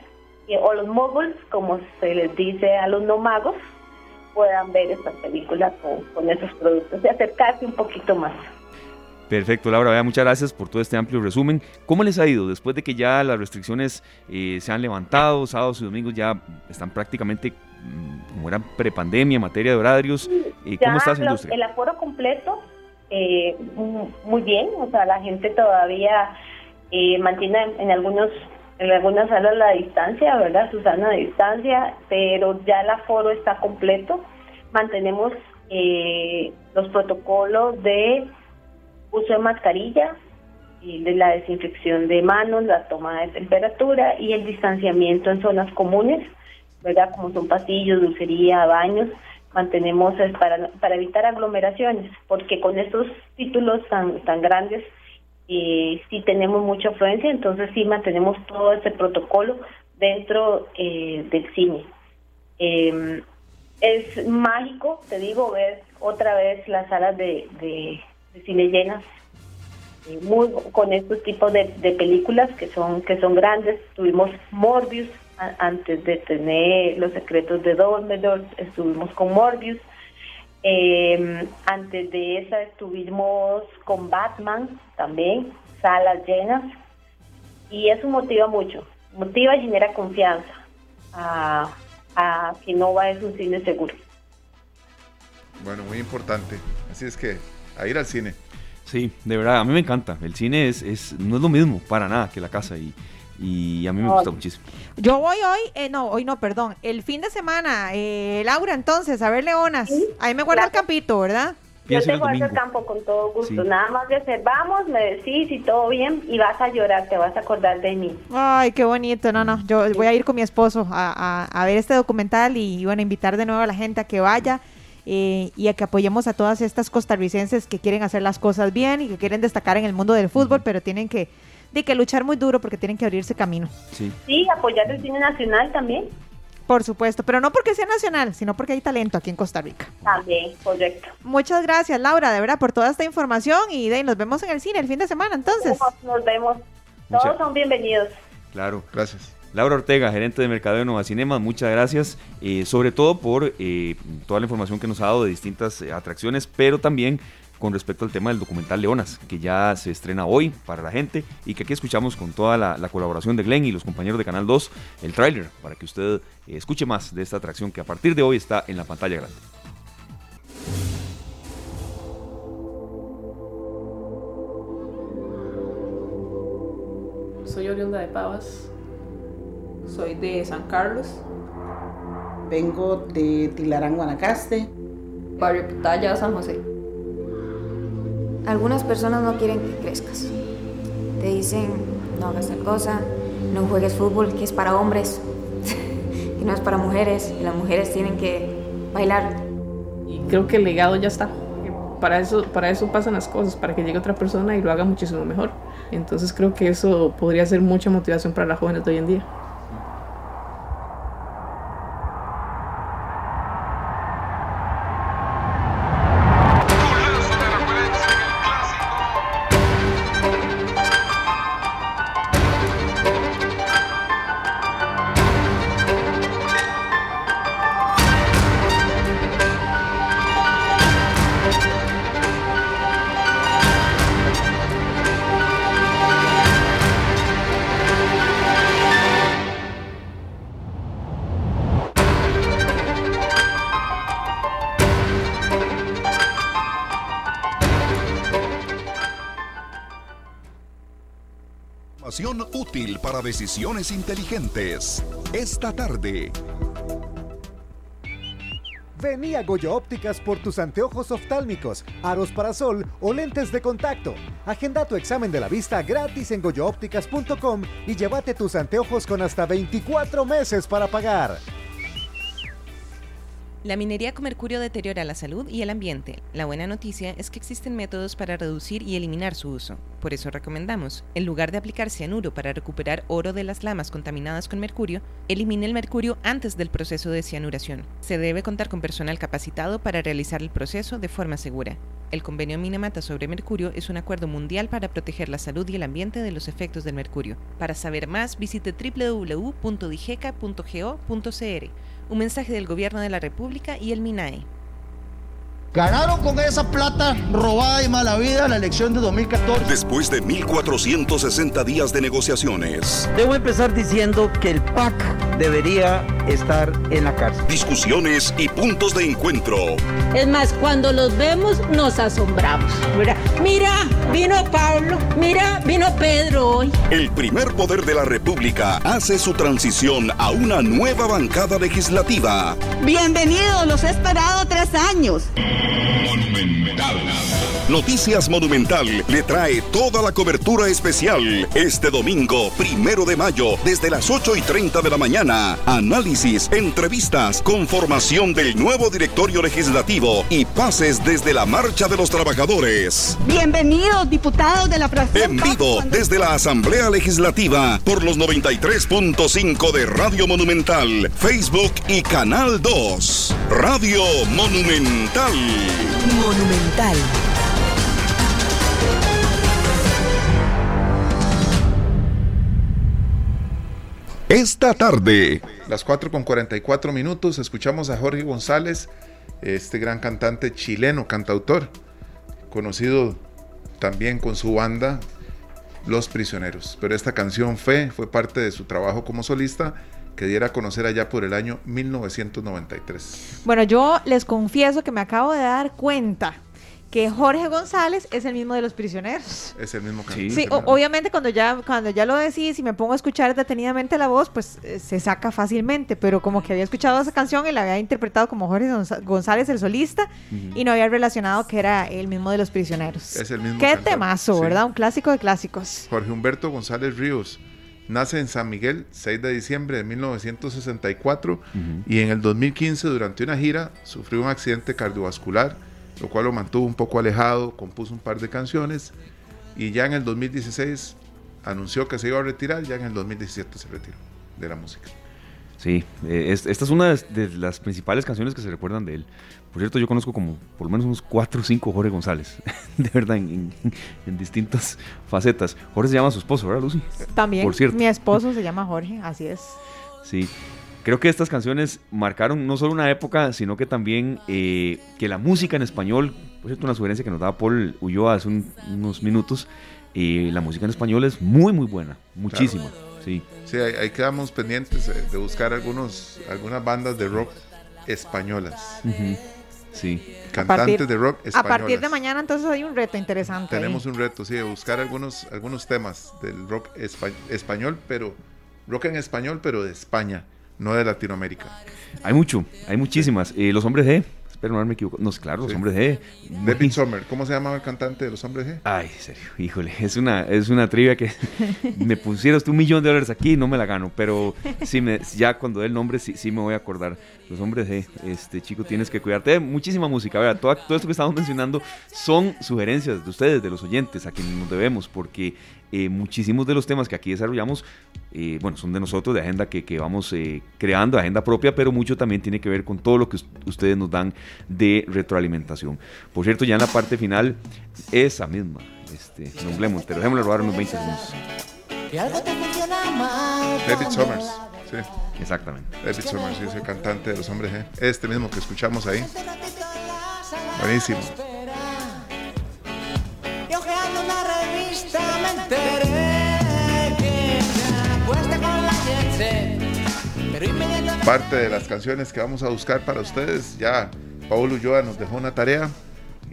o los moguls, como se les dice a los no magos, puedan ver estas películas con, esos productos y acercarse un poquito más. Perfecto, Laura, muchas gracias por todo este amplio resumen. ¿Cómo les ha ido después de que ya las restricciones eh, se han levantado, sábados y domingos ya están prácticamente mm, como eran prepandemia en materia de horarios? Eh, ¿Cómo está su industria? El aforo completo eh, muy bien, o sea, la gente todavía eh, mantiene en algunos en algunas salas la distancia, ¿verdad? Susana, de distancia, pero ya el aforo está completo. Mantenemos eh, los protocolos de uso de mascarilla, y la desinfección de manos, la toma de temperatura y el distanciamiento en zonas comunes, ¿verdad? Como son pasillos, dulcería, baños mantenemos para, para evitar aglomeraciones, porque con estos títulos tan, tan grandes eh, sí tenemos mucha afluencia, entonces sí mantenemos todo ese protocolo dentro eh, del cine. Em, es mágico, te digo, ver otra vez las salas de, de, cine llenas muy, con estos tipos de, de, películas que son que son grandes. Tuvimos Morbius, antes de tener Los Secretos de Dumbledore, estuvimos con Morbius. Em, antes de esa estuvimos con Batman también, salas llenas. Y eso motiva mucho, motiva y genera confianza a, a que Nova es un cine seguro. Bueno, muy importante. Así es que a ir al cine. Sí, de verdad, a mí me encanta. El cine es, es no es lo mismo para nada que la casa y y a mí me gusta muchísimo. Yo voy hoy, eh, no, hoy no, perdón, el fin de semana, eh, Laura, entonces, a ver Leonas, ahí me guarda el campito, ¿verdad? Yo te guardo el campo con todo gusto, nada más de hacer, vamos, me decís y todo bien y vas a llorar, te vas a acordar de mí. Ay, qué bonito, no, no, yo voy a ir con mi esposo a, a, ver este documental y, bueno, invitar de nuevo a la gente a que vaya. Eh, y a que apoyemos a todas estas costarricenses que quieren hacer las cosas bien y que quieren destacar en el mundo del fútbol, pero tienen que de que luchar muy duro porque tienen que abrirse camino. Sí, sí apoyar el cine nacional también. Por supuesto, pero no porque sea nacional, sino porque hay talento aquí en Costa Rica. También, correcto. Muchas gracias, Laura, de verdad, por toda esta información y de, nos vemos en el cine el fin de semana, entonces. Nos, vemos. Todos son bienvenidos. Claro, gracias. Laura Ortega, gerente de Mercadeo de Nueva Cinema, muchas gracias, eh, sobre todo por eh, toda la información que nos ha dado de distintas eh, atracciones, pero también con respecto al tema del documental Leonas, que ya se estrena hoy para la gente y que aquí escuchamos con toda la, colaboración de Glenn y los compañeros de Canal 2 el tráiler para que usted escuche más de esta atracción que a partir de hoy está en la pantalla grande. Soy oriunda de Pavas. Soy de San Carlos. Vengo de Tilarán, Guanacaste. Barrio Pitaya, San José. Algunas personas no quieren que crezcas. Te dicen, no hagas tal cosa, no juegues fútbol, que es para hombres, que no es para mujeres, y las mujeres tienen que bailar. Y creo que el legado ya está. Para eso, para eso pasan las cosas, para que llegue otra persona y lo haga muchísimo mejor. Entonces creo que eso podría ser mucha motivación para las jóvenes de hoy en día. Para decisiones inteligentes. Esta tarde. Vení a Goya Ópticas por tus anteojos oftálmicos, aros para sol o lentes de contacto. Agenda tu examen de la vista gratis en goyoopticas.com y llévate tus anteojos con hasta 24 meses para pagar. La minería con mercurio deteriora la salud y el ambiente. La buena noticia es que existen métodos para reducir y eliminar su uso. Por eso recomendamos, en lugar de aplicar cianuro para recuperar oro de las lamas contaminadas con mercurio, elimine el mercurio antes del proceso de cianuración. Se debe contar con personal capacitado para realizar el proceso de forma segura. El convenio Minamata sobre mercurio es un acuerdo mundial para proteger la salud y el ambiente de los efectos del mercurio. Para saber más, visite www.dijeca.go.cr un mensaje del Gobierno de la República y el MINAE. Ganaron con esa plata robada y mala vida la elección de 2014. Después de 1460 días de negociaciones. Debo empezar diciendo que el PAC debería estar en la cárcel. Discusiones y puntos de encuentro. Es más, cuando los vemos nos asombramos. Mira, vino Pablo, mira, vino Pedro hoy. El primer poder de la República hace su transición a una nueva bancada legislativa. Bienvenidos, los he esperado tres años. Monumental. Noticias Monumental le trae toda la cobertura especial este domingo, primero de mayo, desde las 8 y 30 de la mañana. Análisis, entrevistas, conformación del nuevo directorio legislativo y pases desde la Marcha de los Trabajadores. Bienvenidos, diputados de la fracción. En vivo desde la Asamblea Legislativa por los 93.5 de Radio Monumental, Facebook y Canal 2. Radio Monumental. Monumental. Esta tarde. Las 4 con 44 minutos escuchamos a Jorge González, este gran cantante chileno, cantautor, conocido también con su banda Los Prisioneros. Pero esta canción Fe fue parte de su trabajo como solista que diera a conocer allá por el año 1993. Bueno, yo les confieso que me acabo de dar cuenta que Jorge González es el mismo de los prisioneros. Es el mismo cantante. Sí, obviamente cuando ya, cuando ya lo decís y me pongo a escuchar detenidamente la voz, pues eh, se saca fácilmente, pero como que había escuchado esa canción y la había interpretado como Jorge González el solista y no había relacionado que era el mismo de los prisioneros. Es el mismo. Qué temazo, ¿verdad? Un clásico de clásicos. Jorge Humberto González Ríos Nace en San Miguel, 6 de diciembre de 1964 y en el 2015 durante una gira sufrió un accidente cardiovascular, lo cual lo mantuvo un poco alejado, compuso un par de canciones y ya en el 2016 anunció que se iba a retirar, ya en el 2017 se retiró de la música. Sí, eh, esta es una de, las principales canciones que se recuerdan de él. Por cierto, yo conozco como por lo menos unos cuatro o cinco Jorge González, de verdad, en, distintas facetas. Jorge se llama su esposo, ¿verdad, Lucy? También, por cierto. mi esposo se llama Jorge, así es. Sí, creo que estas canciones marcaron no solo una época, sino que también eh, que la música en español, por cierto, una sugerencia que nos daba Paul Ulloa hace unos minutos, eh, la música en español es muy, muy buena, muchísima. Sí, sí ahí, quedamos pendientes de buscar algunos, algunas bandas de rock españolas. Sí. Cantantes de rock españolas. A partir de mañana entonces hay un reto interesante. Tenemos un reto, sí, de buscar algunos, algunos temas del rock español, pero rock en español, pero de España, no de Latinoamérica. Hay mucho, hay muchísimas. Eh, los hombres de pero no me equivoco. No, claro, los hombres G. David Sommer, ¿cómo se llamaba el cantante de los hombres G? Ay, serio, híjole, es una, es una trivia que me pusieras un millón de dólares aquí no me la gano, pero sí me, ya cuando dé el nombre sí, sí me voy a acordar. Los hombres G, este chico, tienes que cuidarte. Muchísima música, ¿verdad? Todo, todo esto que estamos mencionando son sugerencias de ustedes, de los oyentes, a quienes nos debemos, porque eh, muchísimos de los temas que aquí desarrollamos, eh, bueno, son de nosotros, de agenda que, que vamos eh, creando, agenda propia, pero mucho también tiene que ver con todo lo que ustedes nos dan de retroalimentación. Por cierto, ya en la parte final, esa misma, este, Nombre Montero, dejémosle robar unos 20 segundos. David Summers, sí. Exactamente. David Summers, sí, es el cantante de los hombres Este mismo que escuchamos ahí. Buenísimo. Parte de las canciones que vamos a buscar para ustedes, ya Paulo Ulloa nos dejó una tarea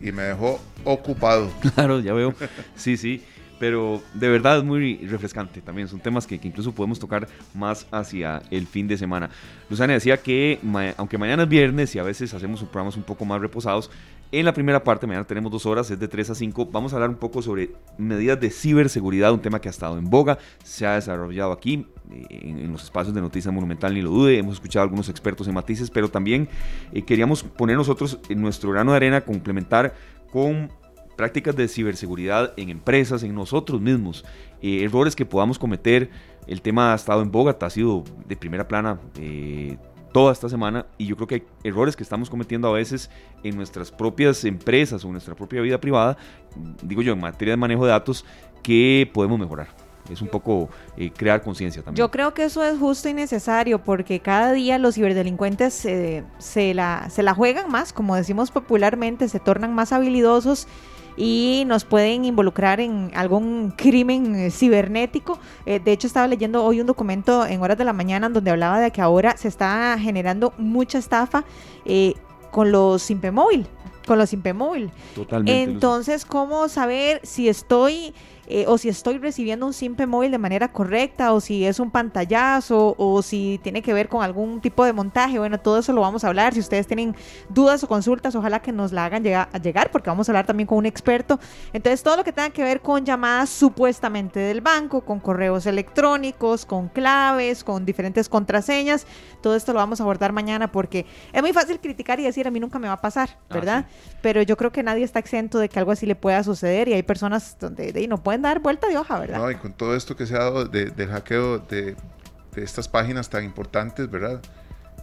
y me dejó ocupado. Claro, ya veo. Sí, sí. Pero de verdad es muy refrescante también. Son temas que, incluso podemos tocar más hacia el fin de semana. Luzana decía que, aunque mañana es viernes y a veces hacemos programas un poco más reposados, en la primera parte, mañana tenemos dos horas, es de 3 a 5, vamos a hablar un poco sobre medidas de ciberseguridad, un tema que ha estado en boga, se ha desarrollado aquí eh, en, los espacios de Noticia Monumental, ni lo dude, hemos escuchado a algunos expertos en matices, pero también eh, queríamos poner nosotros en nuestro grano de arena, complementar con prácticas de ciberseguridad en empresas, en nosotros mismos, eh, errores que podamos cometer. El tema ha estado en boga, ha sido de primera plana toda esta semana y yo creo que hay errores que estamos cometiendo a veces en nuestras propias empresas o nuestra propia vida privada, digo yo, en materia de manejo de datos, que podemos mejorar. Es un poco eh, crear conciencia también. Yo creo que eso es justo y necesario porque cada día los ciberdelincuentes se, la, se la juegan más, como decimos popularmente, se tornan más habilidosos y nos pueden involucrar en algún crimen eh, cibernético. Eh, de hecho, estaba leyendo hoy un documento en horas de la mañana donde hablaba de que ahora se está generando mucha estafa eh, con los Impemóvil. Con los Impemóvil. Totalmente. Entonces, ¿cómo saber si estoy eh, o si estoy recibiendo un simple móvil de manera correcta, o si es un pantallazo, o si tiene que ver con algún tipo de montaje. Bueno, todo eso lo vamos a hablar. Si ustedes tienen dudas o consultas, ojalá que nos la hagan llegar, llegar porque vamos a hablar también con un experto. Entonces, todo lo que tenga que ver con llamadas supuestamente del banco, con correos electrónicos, con claves, con diferentes contraseñas, todo esto lo vamos a abordar mañana porque es muy fácil criticar y decir a mí nunca me va a pasar, ah, ¿verdad? Pero yo creo que nadie está exento de que algo así le pueda suceder y hay personas donde de, no pueden dar vuelta de hoja, ¿verdad? No, y con todo esto que se ha dado de, del hackeo de, estas páginas tan importantes, ¿verdad?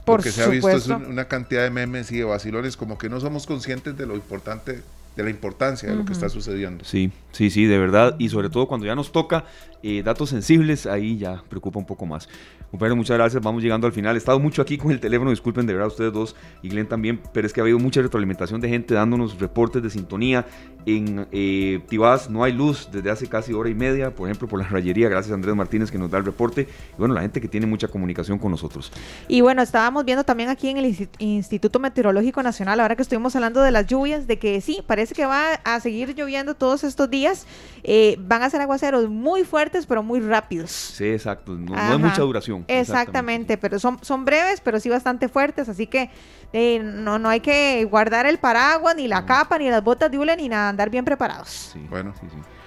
Por Lo que se ha visto es una cantidad de memes y de vacilones, como que no somos conscientes de lo importante de la importancia de lo que está sucediendo. Sí, sí, sí, de verdad. Y sobre todo cuando ya nos toca eh, datos sensibles, ahí ya preocupa un poco más. Compañero, muchas gracias. Vamos llegando al final. He estado mucho aquí con el teléfono, disculpen de verdad ustedes dos y Glenn también, pero es que ha habido mucha retroalimentación de gente dándonos reportes de sintonía. En eh, Tibás no hay luz desde hace casi hora y media, por ejemplo, por la rayería. Gracias a Andrés Martínez que nos da el reporte. Y bueno, la gente que tiene mucha comunicación con nosotros. Y bueno, estábamos viendo también aquí en el Instituto Meteorológico Nacional, ahora que estuvimos hablando de las lluvias, de que sí, parece que va a seguir lloviendo todos estos días. Eh, van a ser aguaceros muy fuertes, pero muy rápidos. Sí, exacto. No, no hay mucha duración. Exactamente, pero son, son breves, pero sí bastante fuertes, así que eh, no, no hay que guardar el paraguas, ni la capa, ni las botas de hule, ni nada, andar bien preparados. Bueno,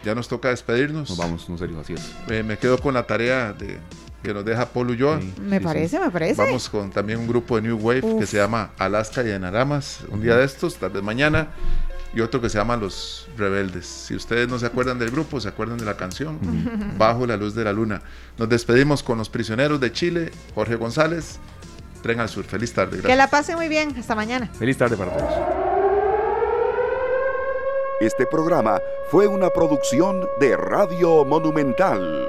ya nos toca despedirnos. Nos vamos, no serio, así es. Eh, me quedo con la tarea de que nos deja Ulloa. me parece, me parece. Vamos con también un grupo de New Wave que se llama Alaska y Enaramas. Un día de estos, tal vez mañana. Y otro que se llama Los Rebeldes. Si ustedes no se acuerdan del grupo, se acuerdan de la canción Bajo la luz de la luna. Nos despedimos con los prisioneros de Chile, Jorge González, Tren al Sur. Feliz tarde. Gracias. Que la pase muy bien. Hasta mañana. Feliz tarde para todos. Este programa fue una producción de Radio Monumental.